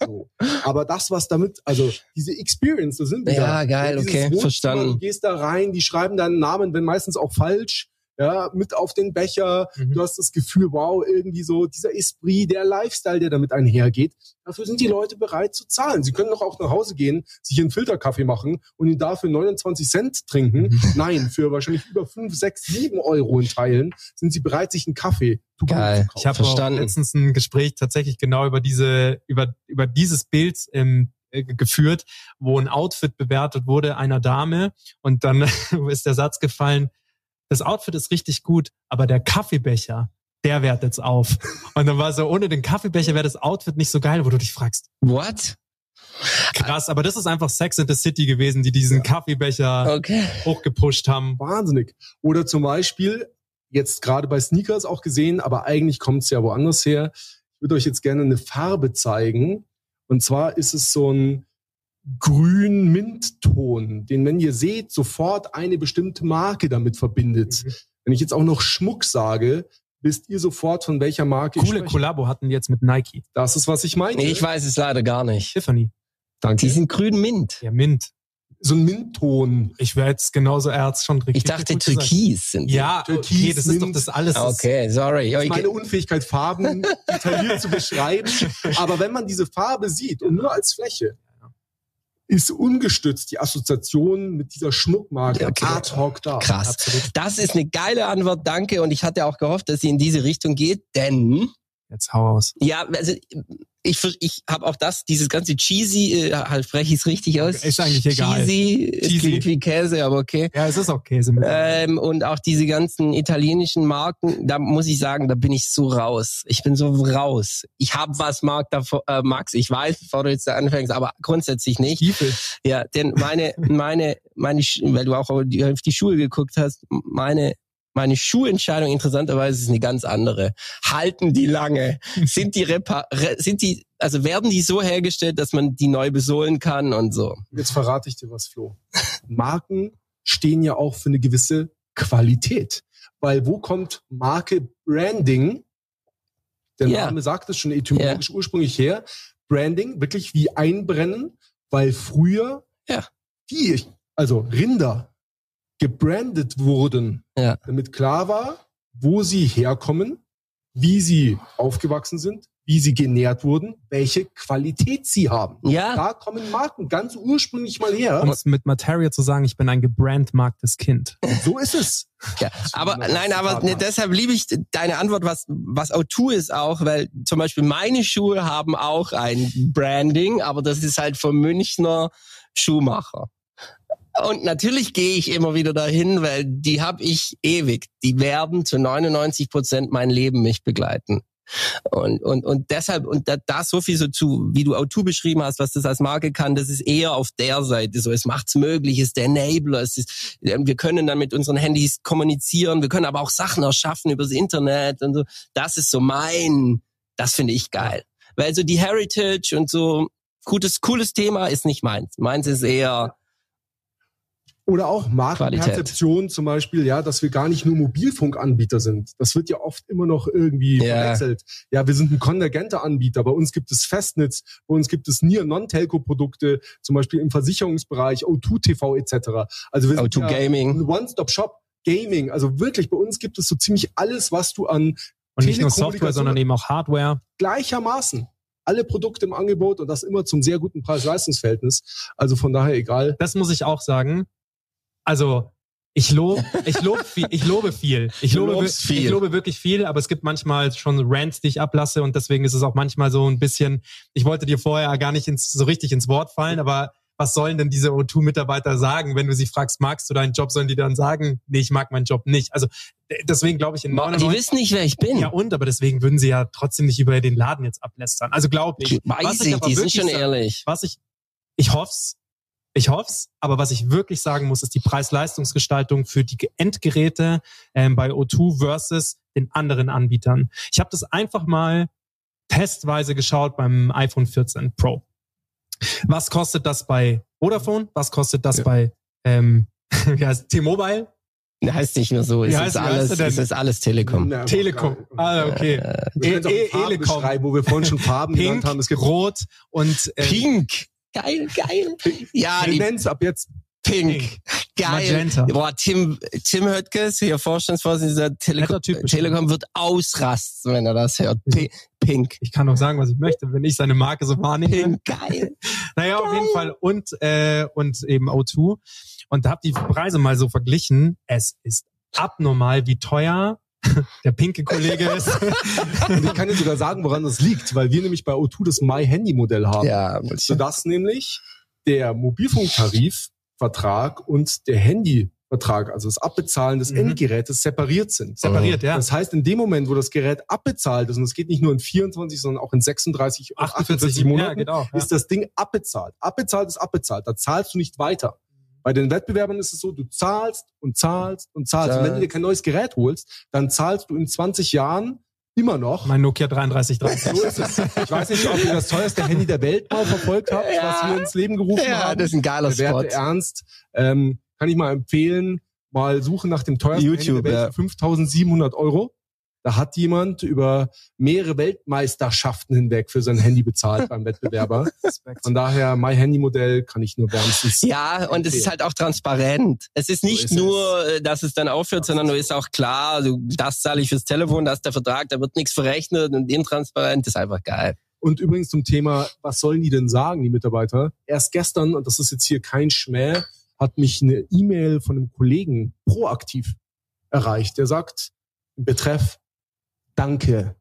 So. Aber das, was damit, also diese Experience, da sind wir. Ja, da. geil, okay, verstanden. Du gehst da rein, die schreiben deinen Namen, wenn meistens auch falsch, ja, mit auf den Becher. Mhm. Du hast das Gefühl, wow, irgendwie so dieser Esprit, der Lifestyle, der damit einhergeht. Dafür sind die Leute bereit zu zahlen. Sie können doch auch nach Hause gehen, sich einen Filterkaffee machen und ihn dafür 29 Cent trinken. Mhm. Nein, für wahrscheinlich über 5, 6, 7 Euro in Teilen sind sie bereit, sich einen Kaffee go Geil. zu kaufen. Ich habe letztens ein Gespräch tatsächlich genau über diese, über, über dieses Bild ähm, äh, geführt, wo ein Outfit bewertet wurde einer Dame und dann ist der Satz gefallen, das Outfit ist richtig gut, aber der Kaffeebecher, der wertet's auf. Und dann war so, ohne den Kaffeebecher wäre das Outfit nicht so geil, wo du dich fragst, What? krass, aber das ist einfach Sex in the City gewesen, die diesen Kaffeebecher Okay. hochgepusht haben. Wahnsinnig. Oder zum Beispiel, jetzt gerade bei Sneakers auch gesehen, aber eigentlich kommt es ja woanders her. Ich würde euch jetzt gerne eine Farbe zeigen. Und zwar ist es so ein grün-mint-Ton, den, wenn ihr seht, sofort eine bestimmte Marke damit verbindet. Mhm. Wenn ich jetzt auch noch Schmuck sage, wisst ihr sofort, von welcher Marke Coole ich spreche. Kollabo hatten die jetzt mit Nike. Das ist, was ich meine. Nee, ich weiß es leider gar nicht. Tiffany. Danke. Die sind grün Mint. Ja, Mint. so ein Mint-Ton. Ich wäre jetzt genauso erz schon Ich dachte Türkis sind. Ja, Türkis, okay, das ist doch Mint. das alles. ist- Okay, sorry. Das ist meine Unfähigkeit, Farben detailliert zu beschreiben. Aber wenn man diese Farbe sieht und nur als Fläche, ist ungestützt die Assoziation mit dieser Schmuckmarke Okay. ad hoc da. Krass. Absolut. Das ist eine geile Antwort, danke. Und ich hatte auch gehofft, dass sie in diese Richtung geht, denn Jetzt hau aus. Ja, also ich, ich habe auch das, dieses ganze cheesy, äh, halt spreche ich es richtig aus. Ist eigentlich egal. Cheesy, es Cheesy. klingt wie Käse, aber okay. Ja, es ist auch Käse mit. Ähm, und auch diese ganzen italienischen Marken, da muss ich sagen, da bin ich so raus. Ich bin so raus. Ich habe was, Marc, davor, äh, Max, ich weiß, bevor du jetzt da anfängst, aber grundsätzlich nicht. Stiefel. Ja, denn meine, meine, meine, weil du auch auf die, auf die Schuhe geguckt hast, meine, meine Schuhentscheidung interessanterweise ist eine ganz andere. Halten die lange? Sind die repar re sind die, also werden die so hergestellt, dass man die neu besohlen kann und so? Jetzt verrate ich dir was, Flo. Marken stehen ja auch für eine gewisse Qualität. Weil wo kommt Marke Branding? Der. Name sagt es schon etymologisch ursprünglich her. Branding, wirklich wie einbrennen, weil früher Ja. die, also Rinder, gebrandet wurden, Ja. damit klar war, wo sie herkommen, wie sie aufgewachsen sind, wie sie genährt wurden, welche Qualität sie haben. Ja. Da kommen Marken ganz ursprünglich mal her. Um es mit Materia zu sagen, ich bin ein gebrandmarktes Kind. So ist es. Ja, aber nein, aber ne, deshalb liebe ich deine Antwort, was was O2 ist auch, weil zum Beispiel meine Schuhe haben auch ein Branding, aber das ist halt vom Münchner Schuhmacher. Und natürlich gehe ich immer wieder dahin, weil die habe ich ewig. Die werden zu 99 Prozent mein Leben mich begleiten. Und, und, und deshalb, und da, da so viel so zu, wie du O2 beschrieben hast, was das als Marke kann, das ist eher auf der Seite so. Es macht's möglich, es ist der Enabler, es ist, wir können dann mit unseren Handys kommunizieren, wir können aber auch Sachen erschaffen übers Internet und so. Das ist so mein, das finde ich geil. Weil so die Heritage und so, gutes, cooles Thema ist nicht meins. Meins ist eher, Oder auch Markenperzeption zum Beispiel, ja, dass wir gar nicht nur Mobilfunkanbieter sind. Das wird ja oft immer noch irgendwie Ja. verwechselt. Ja, wir sind ein konvergenter Anbieter. Bei uns gibt es Festnetz, bei uns gibt es Nier Non-Telco-Produkte, zum Beispiel im Versicherungsbereich, O2 TV etc. Also wir sind O2 ja Gaming. ein One-Stop-Shop. Gaming, also wirklich, bei uns gibt es so ziemlich alles, was du an Und nicht nur Software, sondern eben auch Hardware. gleichermaßen alle Produkte im Angebot und das immer zum sehr guten Preis-Leistungs-Verhältnis. Also von daher egal. Das muss ich auch sagen. Also, ich lobe, ich lobe viel, ich lobe viel. Ich lobe, viel. ich lobe wirklich viel, aber es gibt manchmal schon Rants, die ich ablasse und deswegen ist es auch manchmal so ein bisschen, ich wollte dir vorher gar nicht ins, so richtig ins Wort fallen, aber was sollen denn diese O2-Mitarbeiter sagen, wenn du sie fragst, magst du deinen Job, sollen die dann sagen, nee, ich mag meinen Job nicht. Also deswegen glaube ich in die 99 wissen nicht, wer ich bin. ja und, aber deswegen würden sie ja trotzdem nicht über den Laden jetzt ablästern. Also glaube ich. Weiß Was ich, aber die sind schon ehrlich. was ich, ich hoff's, ich hoff's, aber was ich wirklich sagen muss, ist die Preis-Leistungsgestaltung für die Ge- Endgeräte ähm, bei O2 versus den anderen Anbietern. Ich habe das einfach mal testweise geschaut beim iPhone 14 Pro. Was kostet das bei Vodafone? Was kostet das Ja. bei ähm, wie heißt T-Mobile? Heißt nicht mehr so. Es ist alles, es ist alles Telekom. Na, Telekom. Ah, okay. Wir es auch in E- Farben beschreiben, wo wir vorhin schon Farben Pink, genannt haben. Es gibt Rot und äh, Pink. Geil, geil. Ja, wir nennen es ab jetzt Pink. Pink. Geil. Magenta. Boah, Tim, Tim Höttges, hier Vorstandsvorsitzender Telekom. Telekom wird ausrasten, wenn er das hört. P Pink. ich kann doch sagen, was ich möchte, wenn ich seine Marke so wahrnehme. Pink, geil. Naja, auf jeden Fall. Und, äh, und eben O2. Und da hab die Preise mal so verglichen. Es ist abnormal, wie teuer der pinke Kollege ist. Und ich kann dir sogar sagen, woran das liegt, weil wir nämlich bei O2 das My Handy Modell haben. Ja, Sodass nämlich der Mobilfunktarifvertrag und der Handyvertrag, also das Abbezahlen des Mhm. Endgerätes, separiert sind. Separiert, ja. Das heißt, in dem Moment, wo das Gerät abbezahlt ist, und es geht nicht nur in 24, sondern auch in 36, und 48 ja, Monaten, genau. Ja. ist das Ding abbezahlt. Abbezahlt ist abbezahlt. Da zahlst du nicht weiter. Bei den Wettbewerbern ist es so, du zahlst und zahlst und zahlst. Und wenn du dir kein neues Gerät holst, dann zahlst du in 20 Jahren immer noch. Mein Nokia 3330. So ist es. Ich weiß nicht, ob ihr das teuerste Handy der Welt mal verfolgt habt, Ja. was wir ins Leben gerufen ja, haben. das ist ein geiler Spot. Ernst, ähm, kann ich mal empfehlen, mal suchen nach dem teuersten YouTube, Handy der Welt ja. für 5700 Euro. Da hat jemand über mehrere Weltmeisterschaften hinweg für sein Handy bezahlt beim Wettbewerber. Von daher, mein Handy-Modell kann ich nur wärmstens. Ja, und es ist halt auch transparent. Es ist nicht ist es. nur, äh, dass es dann aufhört, sondern nur ist auch klar, also das zahle ich fürs Telefon, das ist der Vertrag, da wird nichts verrechnet und intransparent, das ist einfach geil. Und übrigens zum Thema, was sollen die denn sagen, die Mitarbeiter? Erst gestern, und das ist jetzt hier kein Schmäh, hat mich eine E-Mail von einem Kollegen proaktiv erreicht. Der sagt Betreff, danke.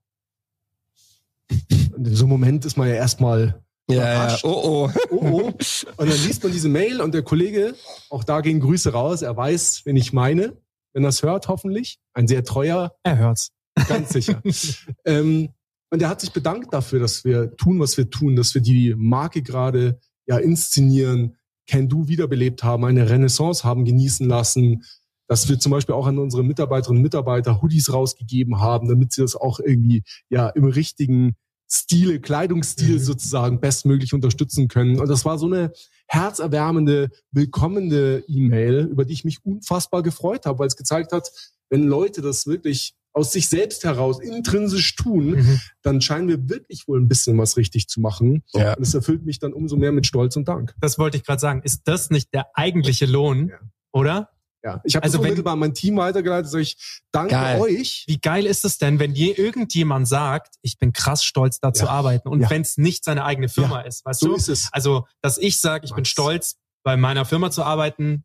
Und in so einem Moment ist man ja erstmal Ja, ja. Oh, oh. oh, oh. Und dann liest man diese Mail und der Kollege, auch da gehen Grüße raus, er weiß, wen ich meine, wenn er es hört, hoffentlich. Ein sehr treuer, Er hört's. ganz sicher. ähm, und er hat sich bedankt dafür, dass wir tun, was wir tun, dass wir die Marke gerade ja inszenieren, Can Do wiederbelebt haben, eine Renaissance haben genießen lassen, dass wir zum Beispiel auch an unsere Mitarbeiterinnen und Mitarbeiter Hoodies rausgegeben haben, damit sie das auch irgendwie ja im richtigen Stile, Kleidungsstil Mhm. sozusagen bestmöglich unterstützen können. Und das war so eine herzerwärmende, willkommende E-Mail, über die ich mich unfassbar gefreut habe, weil es gezeigt hat, wenn Leute das wirklich aus sich selbst heraus intrinsisch tun, Mhm. dann scheinen wir wirklich wohl ein bisschen was richtig zu machen. Ja. Und es erfüllt mich dann umso mehr mit Stolz und Dank. Das wollte ich gerade sagen. Ist das nicht der eigentliche Lohn, Ja. oder? Ja, ich habe Also wenn- unmittelbar an mein Team weitergeleitet, sag ich, danke Geil. euch. Wie geil ist es denn, wenn je irgendjemand sagt, ich bin krass stolz, da zu Ja. arbeiten und Ja. wenn es nicht seine eigene Firma ist, weißt So du? ist es. Also, dass ich sage, ich bin Max. stolz, bei meiner Firma zu arbeiten,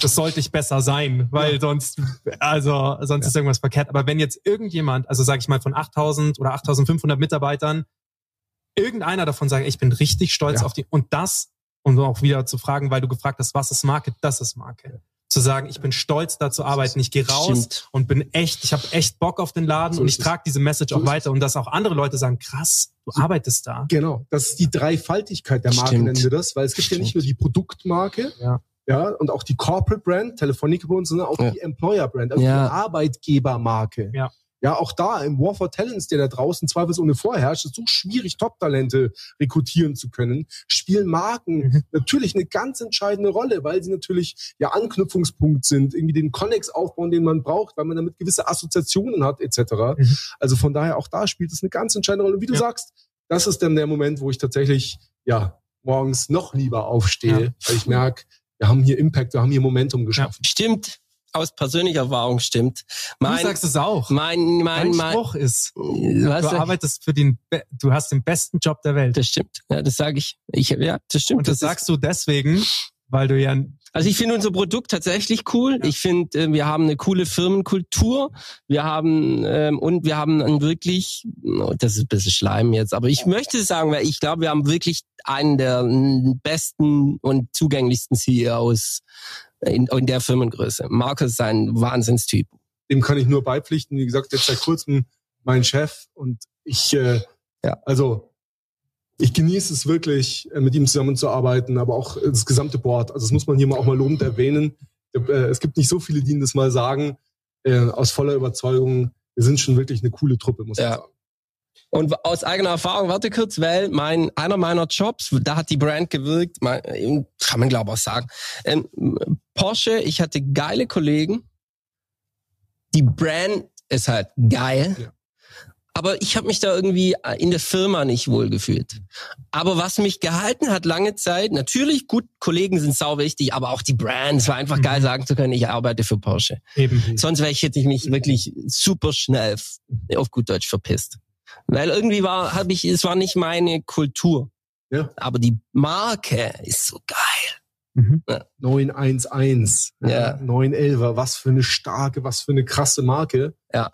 das sollte ich besser sein, weil sonst, also, sonst Ja. ist irgendwas verkehrt. Aber wenn jetzt irgendjemand, also sage ich mal von 8000 oder 8500 Mitarbeitern, irgendeiner davon sagt, ich bin richtig stolz Ja. auf die, und das, um auch wieder zu fragen, weil du gefragt hast, was ist Marke, das ist Marke. Zu sagen, ich bin stolz, da zu arbeiten, ich gehe raus Stimmt. und bin echt, ich habe echt Bock auf den Laden So und ich trage diese Message So auch weiter und dass auch andere Leute sagen, krass, du arbeitest da. Genau, das ist die Dreifaltigkeit der Marke, Stimmt. nennen wir das, weil es gibt ja nicht Stimmt. nur die Produktmarke, Ja. ja, und auch die Corporate Brand, Telefonica bei uns, sondern auch Ja. die Employer Brand, also Ja. die Arbeitgebermarke. Ja. Ja, auch da im War for Talents, der da draußen zweifelsohne vorherrscht, ist so schwierig, Top-Talente rekrutieren zu können, spielen Marken Mhm. natürlich eine ganz entscheidende Rolle, weil sie natürlich ja Anknüpfungspunkt sind, irgendwie den Connex aufbauen, den man braucht, weil man damit gewisse Assoziationen hat, etc. Mhm. Also von daher auch da spielt es eine ganz entscheidende Rolle. Und wie du Ja. sagst, das ist dann der Moment, wo ich tatsächlich ja morgens noch lieber aufstehe, Ja. weil ich merke, wir haben hier Impact, wir haben hier Momentum geschaffen. Stimmt. Aus persönlicher Erfahrung stimmt. Du Mein, sagst es auch. mein, mein, Mein mein, Spruch ist, was, du arbeitest für den, du hast den besten Job der Welt. das stimmt. Ja, das sage ich. Ich, ja, das stimmt. Und das das sagst du deswegen, weil du ja, Also ich finde unser Produkt tatsächlich cool. Ja. Ich finde, äh, wir haben eine coole Firmenkultur. Wir haben ähm, und wir haben einen wirklich, oh, das ist ein bisschen Schleim jetzt, aber ich möchte sagen, weil ich glaube, wir haben wirklich einen der besten und zugänglichsten CEOs in, in der Firmengröße. Markus ist ein Wahnsinnstyp. Dem kann ich nur beipflichten. Wie gesagt, jetzt seit kurzem mein Chef und ich, äh, Ja. also ich genieße es wirklich, äh, mit ihm zusammenzuarbeiten, aber auch das gesamte Board. Also das muss man hier mal auch mal lobend erwähnen. Äh, Es gibt nicht so viele, die Ihnen das mal sagen, äh, aus voller Überzeugung. Wir sind schon wirklich eine coole Truppe, muss Ja. man sagen. Und aus eigener Erfahrung, warte kurz, weil mein einer meiner Jobs, da hat die Brand gewirkt, mein, kann man glaube ich auch sagen. Ähm, Porsche, ich hatte geile Kollegen. Die Brand ist halt geil. Ja. Aber ich habe mich da irgendwie in der Firma nicht wohl gefühlt. Aber was mich gehalten hat lange Zeit, natürlich gut, Kollegen sind sau wichtig, aber auch die Brand. Es war einfach geil sagen zu können, ich arbeite für Porsche. eben, Sonst wäre ich, hätte ich mich wirklich super schnell auf gut Deutsch verpisst. Weil irgendwie war, habe ich, es war nicht meine Kultur. Ja. Aber die Marke ist so geil. Mhm. 911, Ja. 911, was für eine starke, was für eine krasse Marke. Ja.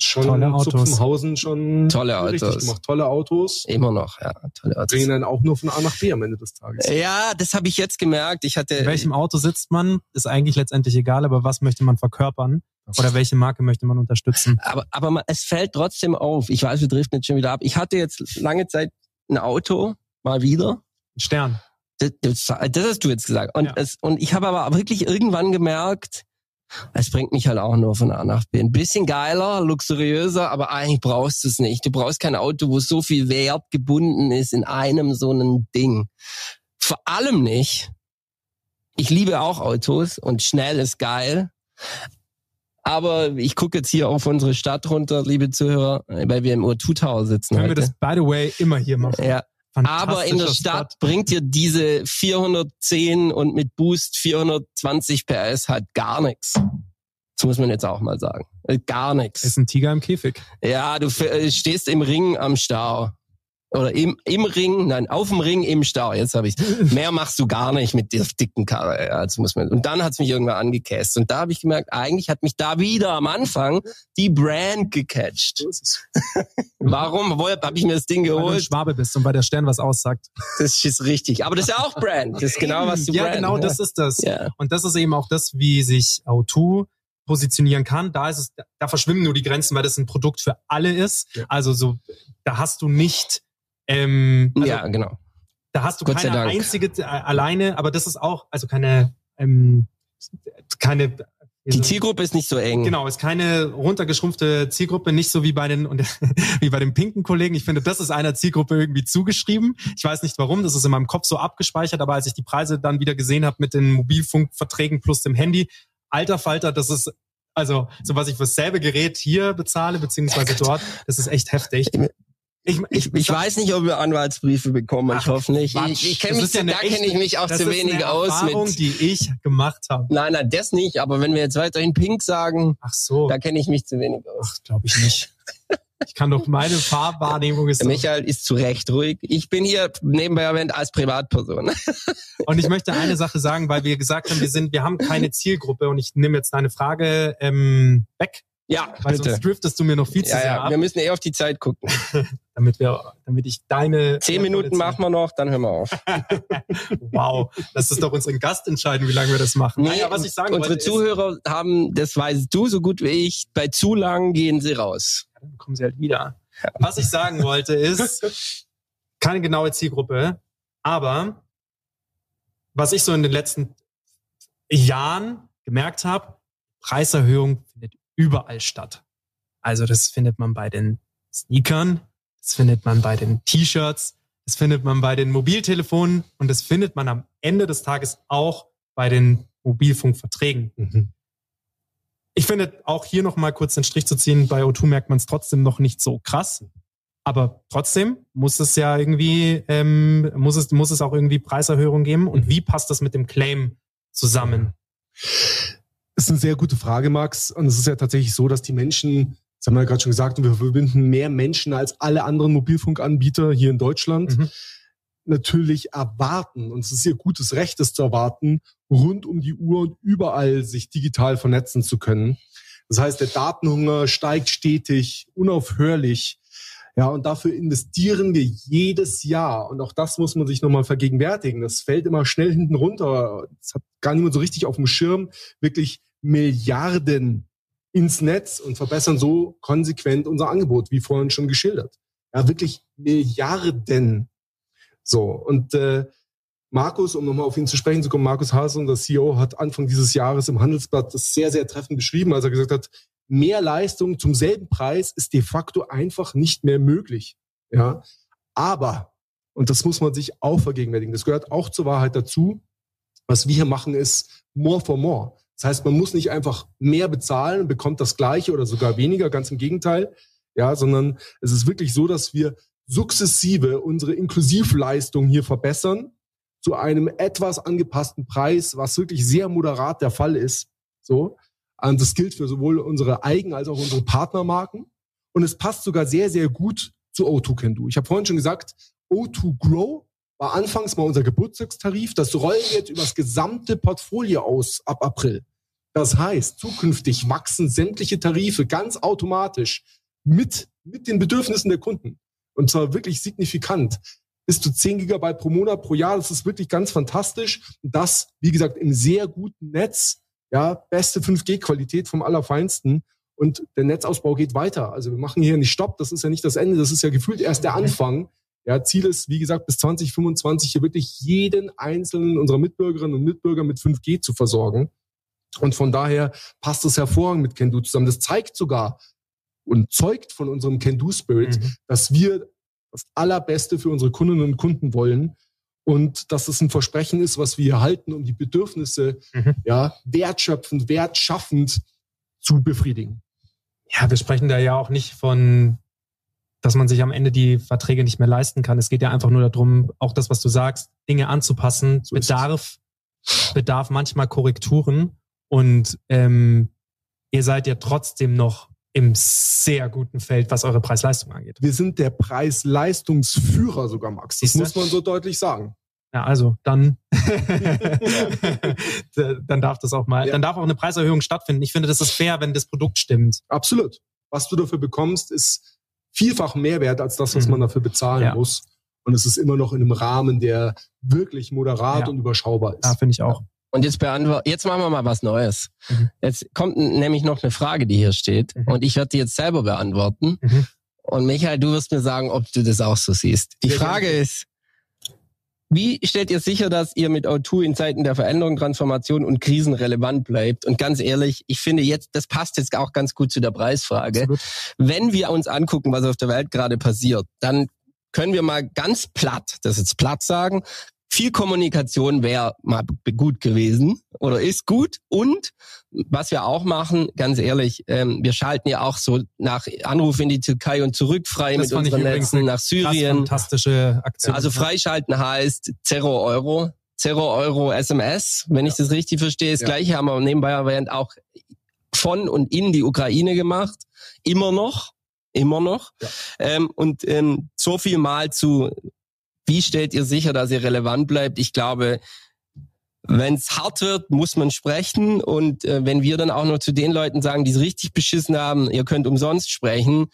Schon Tolle Autos. Zupfenhausen schon Tolle richtig Autos. gemacht. Tolle Autos. Immer noch, ja. Tolle Autos. Bringen dann auch nur von A nach B am Ende des Tages. Ja, das habe ich jetzt gemerkt. Ich hatte in welchem Auto sitzt man, ist eigentlich letztendlich egal, aber was möchte man verkörpern? Oder welche Marke möchte man unterstützen? aber, aber man, es fällt trotzdem auf. Ich weiß, wir driften jetzt schon wieder ab. Ich hatte jetzt lange Zeit ein Auto, mal wieder. Stern. Das, das, das hast du jetzt gesagt. Und, Ja. es, und ich habe aber wirklich irgendwann gemerkt, es bringt mich halt auch nur von A nach B. Ein bisschen geiler, luxuriöser, aber eigentlich brauchst du es nicht. Du brauchst kein Auto, wo so viel Wert gebunden ist in einem so einem Ding. Vor allem nicht. Ich liebe auch Autos und schnell ist geil. Aber ich gucke jetzt hier auf unsere Stadt runter, liebe Zuhörer, weil wir im O2 Tower sitzen Können wir heute. das, by the way, immer hier machen. ja, aber in der Stadt Spot. bringt dir diese 410 und mit Boost 420 PS halt gar nichts. Das muss man jetzt auch mal sagen. Äh, Gar Ist nichts. ein Tiger im Käfig. Ja, du äh, stehst im Ring am Stau. Oder im, im Ring, nein, auf dem Ring im Stau. Jetzt habe ich Mehr machst du gar nicht mit der dicken Karre. Ja, das muss man. Und dann hat's mich irgendwann angekäst. Und da habe ich gemerkt, eigentlich hat mich da wieder am Anfang die Brand gecatcht. Warum habe ich mir das Ding Weil du geholt? Schwabe bist und weil der Stern was aussagt. Das ist richtig. Aber das ist ja auch Brand. Das ist genau, was du Ja, Brand, genau, das ist das. Ja. Und das ist eben auch das, wie sich O2 positionieren kann. Da ist es, da verschwimmen nur die Grenzen, weil das ein Produkt für alle ist. Ja. Also so, da hast du nicht, ähm, also ja, genau. da hast du Gott keine einzige äh, alleine, aber das ist auch, also keine, ähm, keine, Die Zielgruppe ist nicht so eng. Genau, ist keine runtergeschrumpfte Zielgruppe, nicht so wie bei den und wie bei den pinken Kollegen. Ich finde, das ist einer Zielgruppe irgendwie zugeschrieben. Ich weiß nicht warum, das ist in meinem Kopf so abgespeichert, aber als ich die Preise dann wieder gesehen habe mit den Mobilfunkverträgen plus dem Handy, alter Falter, das ist also so was ich für dasselbe Gerät hier bezahle beziehungsweise dort, das ist echt heftig. Ich, Ich, ich weiß nicht, ob wir Anwaltsbriefe bekommen. ich Ach, hoffe nicht. Quatsch. Ich, ich kenne mich, ja da kenne ich mich auch zu wenig aus Erfahrung, mit. die ich gemacht habe. Nein, nein, das nicht. Aber wenn wir jetzt weiterhin Pink sagen, Ach so, da kenne ich mich zu wenig aus. glaube ich nicht. Ich kann doch meine Farbwahrnehmung ist Michael ist zu Recht ruhig. Ich bin hier nebenbei erwähnt als Privatperson. Und ich möchte eine Sache sagen, weil wir gesagt haben, wir sind, wir haben keine Zielgruppe und ich nehme jetzt deine Frage ähm, weg, Ja, weil bitte. sonst driftest du mir noch viel zu Ja, sehr ja, ab, wir müssen eh auf die Zeit gucken. damit wir, damit ich deine Zehn Minuten machen wir noch, dann hören wir auf. Wow, das ist doch unseren Gast entscheiden, wie lange wir das machen. Nee, naja, was ich sagen unsere Zuhörer haben, das weißt du so gut wie ich, bei zu lang gehen sie raus. ist, dann kommen sie halt wieder. Was ich sagen wollte ist, keine genaue Zielgruppe, aber was ich so in den letzten Jahren gemerkt habe, Preiserhöhung findet überall statt. Also das findet man bei den Sneakern, das findet man bei den T-Shirts, das findet man bei den Mobiltelefonen und das findet man am Ende des Tages auch bei den Mobilfunkverträgen. Mhm. Ich finde auch hier noch mal kurz den Strich zu ziehen, bei O2 merkt man es trotzdem noch nicht so krass. Aber trotzdem muss es ja irgendwie, ähm, muss es, muss es auch irgendwie Preiserhöhungen geben. Und wie passt das mit dem Claim zusammen? Das ist eine sehr gute Frage, Max. Und es ist ja tatsächlich so, dass die Menschen, das haben wir ja gerade schon gesagt, wir verbinden mehr Menschen als alle anderen Mobilfunkanbieter hier in Deutschland, Mhm. natürlich erwarten, und es ist ihr gutes Recht, es zu erwarten, rund um die Uhr und überall sich digital vernetzen zu können. Das heißt, der Datenhunger steigt stetig, unaufhörlich. Ja, und dafür investieren wir jedes Jahr. Und auch das muss man sich nochmal vergegenwärtigen. Das fällt immer schnell hinten runter. Das hat gar niemand so richtig auf dem Schirm. Wirklich Milliarden ins Netz und verbessern so konsequent unser Angebot, wie vorhin schon geschildert. Ja, wirklich Milliarden. So, und äh, Markus, um nochmal auf ihn zu sprechen zu kommen, Markus Hase, unser CEO, hat Anfang dieses Jahres im Handelsblatt das sehr, sehr treffend beschrieben, als er gesagt hat, mehr Leistung zum selben Preis ist de facto einfach nicht mehr möglich. Ja, aber, und das muss man sich auch vergegenwärtigen, das gehört auch zur Wahrheit dazu, was wir hier machen, ist more for more. Das heißt, man muss nicht einfach mehr bezahlen und bekommt das Gleiche oder sogar weniger, ganz im Gegenteil. Ja, sondern es ist wirklich so, dass wir sukzessive unsere Inklusivleistung hier verbessern zu einem etwas angepassten Preis, was wirklich sehr moderat der Fall ist. So. Und das gilt für sowohl unsere Eigen- als auch unsere Partnermarken. Und es passt sogar sehr, sehr gut zu O2 Can Do. Ich habe vorhin schon gesagt, O2 Grow war anfangs mal unser Geburtstagstarif. Das rollen wir jetzt über das gesamte Portfolio aus ab April. Das heißt, zukünftig wachsen sämtliche Tarife ganz automatisch mit, mit den Bedürfnissen der Kunden. Und zwar wirklich signifikant. Bis zu 10 Gigabyte pro Monat pro Jahr. Das ist wirklich ganz fantastisch. Und das, wie gesagt, im sehr guten Netz. Ja, beste 5G-Qualität vom Allerfeinsten. Und der Netzausbau geht weiter. Also wir machen hier nicht Stopp. Das ist ja nicht das Ende. Das ist ja gefühlt erst der Anfang. Ja, Ziel ist, wie gesagt, bis 2025 hier wirklich jeden einzelnen unserer Mitbürgerinnen und Mitbürger mit 5G zu versorgen. Und von daher passt es hervorragend mit Can-Do zusammen. Das zeigt sogar und zeugt von unserem Can-Do-Spirit, Mhm. dass wir das Allerbeste für unsere Kundinnen und Kunden wollen und dass es ein Versprechen ist, was wir halten, um die Bedürfnisse Mhm. ja, wertschöpfend, wertschaffend zu befriedigen. Ja, wir sprechen da ja auch nicht von, dass man sich am Ende die Verträge nicht mehr leisten kann. Es geht ja einfach nur darum, auch das, was du sagst, Dinge anzupassen, So bedarf, bedarf manchmal Korrekturen und ähm, ihr seid ja trotzdem noch im sehr guten Feld, was eure Preis-Leistung angeht. Wir sind der Preis-Leistungsführer sogar, Max. Das Siehste? muss man so deutlich sagen. Ja, also dann, dann darf das auch mal, Ja. dann darf auch eine Preiserhöhung stattfinden. Ich finde, das ist fair, wenn das Produkt stimmt. Absolut. Was du dafür bekommst, ist vielfach mehr wert als das, was Mhm. man dafür bezahlen Ja. muss. Und es ist immer noch in einem Rahmen, der wirklich moderat Ja. und überschaubar ist. Ja, finde ich auch. Und jetzt beantworten, jetzt machen wir mal was Neues. Mhm. Jetzt kommt nämlich noch eine Frage, die hier steht. Mhm. Und ich werde die jetzt selber beantworten. Mhm. Und Michael, du wirst mir sagen, ob du das auch so siehst. Die Frage ist, wie stellt ihr sicher, dass ihr mit O2 in Zeiten der Veränderung, Transformation und Krisen relevant bleibt? Und ganz ehrlich, ich finde jetzt, das passt jetzt auch ganz gut zu der Preisfrage. Absolut. Wenn wir uns angucken, was auf der Welt gerade passiert, dann können wir mal ganz platt, das jetzt platt sagen, viel Kommunikation wäre mal gut gewesen oder ist gut. Und was wir auch machen, ganz ehrlich, ähm, wir schalten ja auch so nach Anruf in die Türkei und zurück frei Das mit unseren Netzen nach Syrien. fantastische Aktion. Also freischalten heißt Zero Euro. Zero Euro SMS, wenn ich das richtig verstehe. Das Ja. gleiche haben wir nebenbei erwähnt auch von und in die Ukraine gemacht. Immer noch. Immer noch. Ja. Ähm, und ähm, so viel mal zu, wie stellt ihr sicher, dass ihr relevant bleibt? Ich glaube, wenn es hart wird, muss man sprechen. Und äh, wenn wir dann auch noch zu den Leuten sagen, die es richtig beschissen haben, ihr könnt umsonst sprechen,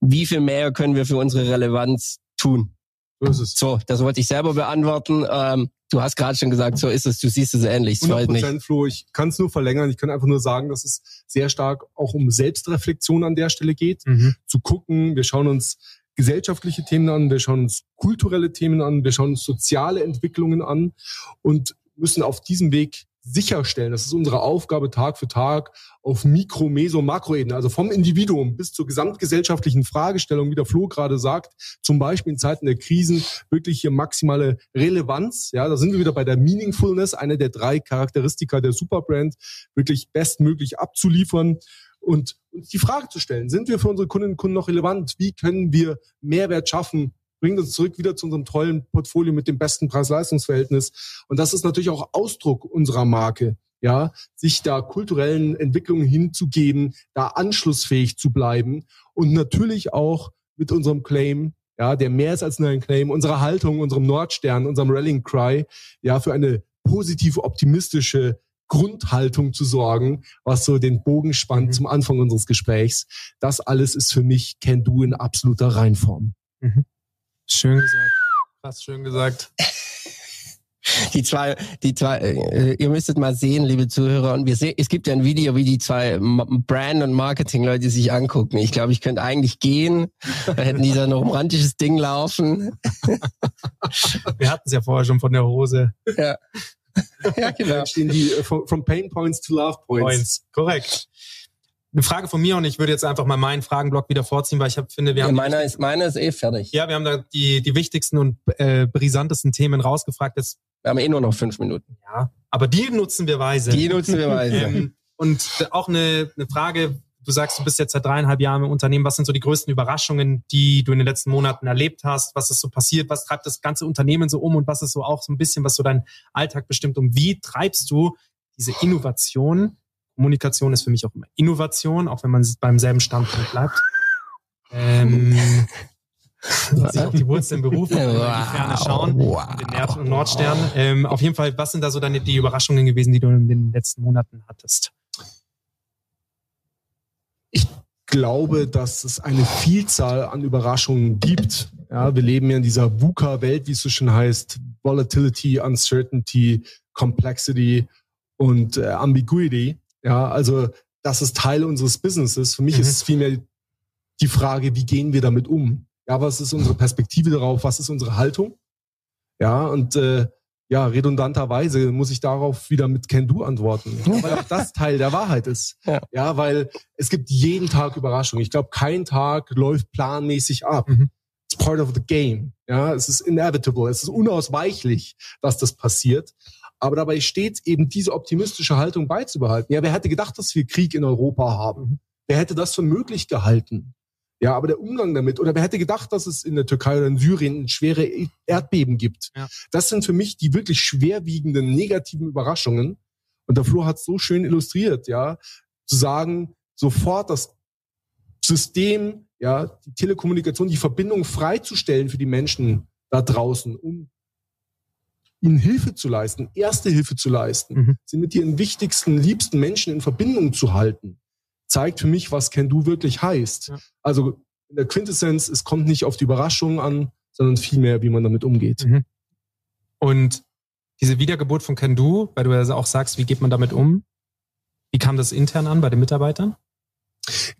wie viel mehr können wir für unsere Relevanz tun? So ist es. So, das wollte ich selber beantworten. Ähm, du hast gerade schon gesagt, so ist es. Du siehst es ähnlich. Es freut 100 mich. Prozent, Flo. Ich kann es nur verlängern. Ich kann einfach nur sagen, dass es sehr stark auch um Selbstreflexion an der Stelle geht. Mhm. Zu gucken, wir schauen uns gesellschaftliche Themen an, wir schauen uns kulturelle Themen an, wir schauen uns soziale Entwicklungen an und müssen auf diesem Weg sicherstellen, das ist unsere Aufgabe Tag für Tag auf Mikro-, Meso-, Makroebene, also vom Individuum bis zur gesamtgesellschaftlichen Fragestellung, wie der Flo gerade sagt, zum Beispiel in Zeiten der Krisen wirklich hier maximale Relevanz. Ja, da sind wir wieder bei der Meaningfulness, eine der drei Charakteristika der Superbrand, wirklich bestmöglich abzuliefern und uns die Frage zu stellen, sind wir für unsere Kundinnen und Kunden noch relevant? Wie können wir Mehrwert schaffen? Bringt uns zurück wieder zu unserem tollen Portfolio mit dem besten Preis-Leistungs-Verhältnis. Und das ist natürlich auch Ausdruck unserer Marke. Ja, sich da kulturellen Entwicklungen hinzugeben, da anschlussfähig zu bleiben und natürlich auch mit unserem Claim, ja, der mehr ist als nur ein Claim, unserer Haltung, unserem Nordstern, unserem Rallying Cry, ja, für eine positive, optimistische Grundhaltung zu sorgen, was so den Bogen spannt Mhm. zum Anfang unseres Gesprächs. Das alles ist für mich Can Do in absoluter Reinform. Schön gesagt. Krass schön gesagt. Die zwei, die zwei, äh, ihr müsstet mal sehen, liebe Zuhörer, und wir sehen, es gibt ja ein Video, wie die zwei Brand- und Marketing-Leute sich angucken. Ich glaube, ich könnte eigentlich gehen. Da hätten die da noch ein romantisches Ding laufen. Wir hatten es ja vorher schon von der Hose. Ja, genau. Da stehen die äh, from, from Pain Points to Love Points. Points. Korrekt. Eine Frage von mir und ich würde jetzt einfach mal meinen Fragenblock wieder vorziehen, weil ich hab, finde, wir Ja, haben meiner ist, meiner ist eh fertig. ja, wir haben da die, die wichtigsten und äh, brisantesten Themen rausgefragt. Jetzt, Wir haben eh nur noch fünf Minuten. ja, aber die nutzen wir weise. Die nutzen wir weise. Ähm, und auch eine, eine Frage, du sagst, du bist jetzt seit dreieinhalb Jahren im Unternehmen. Was sind so die größten Überraschungen, die du in den letzten Monaten erlebt hast? Was ist so passiert? Was treibt das ganze Unternehmen so um? Und was ist so auch so ein bisschen, was so dein Alltag bestimmt? Und wie treibst du diese Innovation? Kommunikation ist für mich auch immer Innovation, auch wenn man beim selben Standpunkt bleibt. Ähm, sich auch die Wurzeln berufen, wir in die Ferne schauen, Wow. den Nerd- und Nordstern. Ähm, auf jeden Fall, was sind da so deine die Überraschungen gewesen, die du in den letzten Monaten hattest? Glaube, dass es eine Vielzahl an Überraschungen gibt. Ja, wir leben ja in dieser VUCA-Welt, wie es so schön heißt. Volatility, Uncertainty, Complexity und äh, Ambiguity. Ja, also das ist Teil unseres Businesses. Für mich Mhm. ist es vielmehr die Frage, wie gehen wir damit um? Ja, was ist unsere Perspektive darauf? Was ist unsere Haltung? Ja, und äh, ja, redundanterweise muss ich darauf wieder mit Can Do antworten, ja, weil auch das Teil der Wahrheit ist. Ja. ja, weil es gibt jeden Tag Überraschungen. Ich glaube, kein Tag läuft planmäßig ab. Mhm. It's part of the game. Ja, es ist inevitable. Es ist unausweichlich, dass das passiert. Aber dabei steht eben diese optimistische Haltung beizubehalten. Ja, wer hätte gedacht, dass wir Krieg in Europa haben? Wer hätte das für möglich gehalten? Ja, aber der Umgang damit, oder wer hätte gedacht, dass es in der Türkei oder in Syrien schwere Erdbeben gibt? Ja. Das sind für mich die wirklich schwerwiegenden negativen Überraschungen. Und der Flo hat so schön illustriert, ja, zu sagen, sofort das System, ja, die Telekommunikation, die Verbindung freizustellen für die Menschen da draußen, um ihnen Hilfe zu leisten, erste Hilfe zu leisten, Mhm. sie mit ihren wichtigsten, liebsten Menschen in Verbindung zu halten, zeigt für mich, was Can Do wirklich heißt. Ja. Also in der Quintessenz, es kommt nicht auf die Überraschung an, sondern vielmehr, wie man damit umgeht. Mhm. Und diese Wiedergeburt von Can Do, weil du ja auch sagst, wie geht man damit um? Wie kam das intern an bei den Mitarbeitern?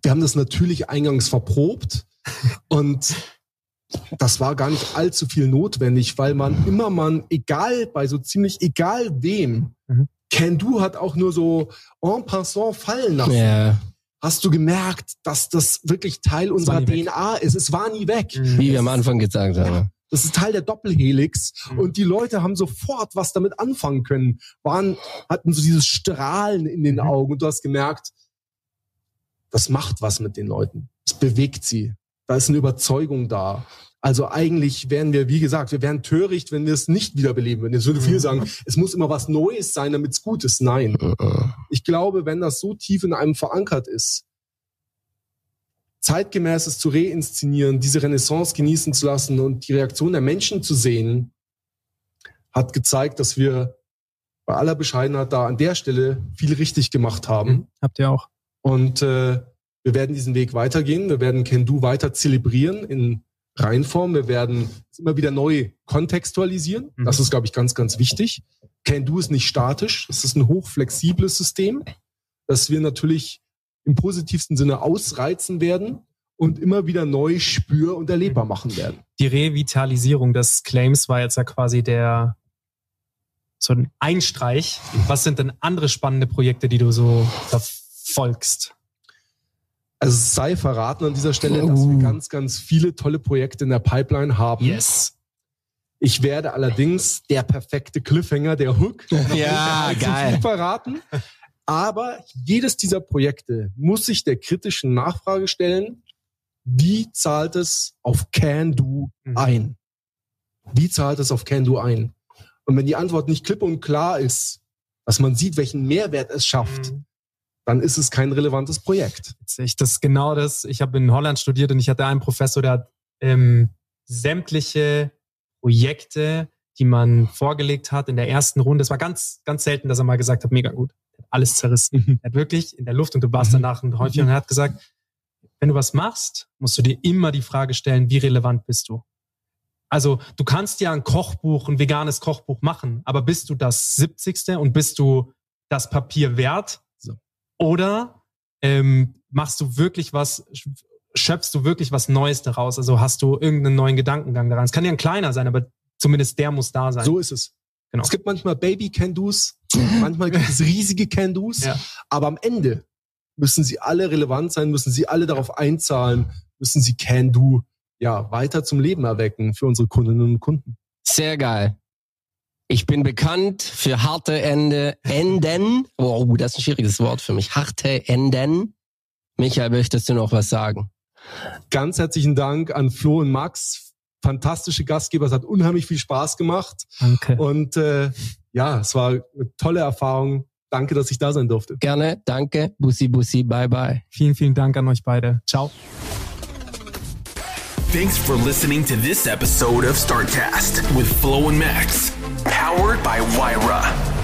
Wir haben das natürlich eingangs verprobt und das war gar nicht allzu viel notwendig, weil man immer man, egal, bei so ziemlich egal wem, Mhm. Can Do hat auch nur so en passant fallen lassen. Ja. Hast du gemerkt, dass das wirklich Teil unserer nie weg. DNA ist? Es war nie weg. Wie wir am Anfang gesagt haben. Das ist Teil der Doppelhelix. Mhm. Und die Leute haben sofort was damit anfangen können. Waren, hatten so dieses Strahlen in den Mhm. Augen. Und du hast gemerkt, das macht was mit den Leuten. Es bewegt sie. Da ist eine Überzeugung da. Also eigentlich wären wir, wie gesagt, wir wären töricht, wenn wir es nicht wiederbeleben würden. Jetzt würde viele sagen, es muss immer was Neues sein, damit es gut ist. Nein. Ich glaube, wenn das so tief in einem verankert ist, zeitgemäßes zu reinszenieren, diese Renaissance genießen zu lassen und die Reaktion der Menschen zu sehen, hat gezeigt, dass wir bei aller Bescheidenheit da an der Stelle viel richtig gemacht haben. Mhm. Habt ihr auch. Und äh, wir werden diesen Weg weitergehen. Wir werden Can Do weiter zelebrieren in Reinform. Wir werden es immer wieder neu kontextualisieren. Mhm. Das ist, glaube ich, ganz, ganz wichtig. Can Do ist nicht statisch. Es ist ein hochflexibles System, das wir natürlich im positivsten Sinne ausreizen werden und immer wieder neu spür- und erlebbar machen werden. Die Revitalisierung des Claims war jetzt ja quasi der so ein Einstreich. Was sind denn andere spannende Projekte, die du so verfolgst? Also es sei verraten an dieser Stelle, dass wir Uh. ganz, ganz viele tolle Projekte in der Pipeline haben. Yes. Ich werde allerdings der perfekte Cliffhanger, der Hook, Ja, geil. viel verraten. Aber jedes dieser Projekte muss sich der kritischen Nachfrage stellen, wie zahlt es auf Can Do Mhm. ein? Wie zahlt es auf Can Do ein? Und wenn die Antwort nicht klipp und klar ist, dass man sieht, welchen Mehrwert es schafft, Mhm. Dann ist es kein relevantes Projekt. Witzig. Das ist genau das. Ich habe in Holland studiert und ich hatte einen Professor, der hat ähm, sämtliche Projekte, die man vorgelegt hat in der ersten Runde. Es war ganz, ganz selten, dass er mal gesagt hat, mega gut. Hat alles zerrissen. Er hat wirklich in der Luft und du warst Mhm. danach und häufig und er hat gesagt, wenn du was machst, musst du dir immer die Frage stellen, wie relevant bist du? Also du kannst ja ein Kochbuch, ein veganes Kochbuch machen, aber bist du das 70. und bist du das Papier wert? Oder ähm, machst du wirklich was, schöpfst du wirklich was Neues daraus? Also hast du irgendeinen neuen Gedankengang daran? Es kann ja ein kleiner sein, aber zumindest der muss da sein. So ist es. Genau. Es gibt manchmal Baby-Can-Dos, manchmal gibt es riesige Can-Dos, Ja. aber am Ende müssen sie alle relevant sein, müssen sie alle darauf einzahlen, müssen sie Can-Do ja weiter zum Leben erwecken für unsere Kundinnen und Kunden. Sehr geil. Ich bin bekannt für harte Ende, Enden. Wow, das ist ein schwieriges Wort für mich. Harte Enden. Michael, möchtest du noch was sagen? Ganz herzlichen Dank an Flo und Max, fantastische Gastgeber, es hat unheimlich viel Spaß gemacht Danke. und äh, ja, es war eine tolle Erfahrung. Danke, dass ich da sein durfte. Gerne, danke. Bussi, bussi, bye, bye. Vielen, vielen Dank an euch beide. Ciao. Thanks for listening to this episode of Startcast with Flo and Max, powered by Wyra.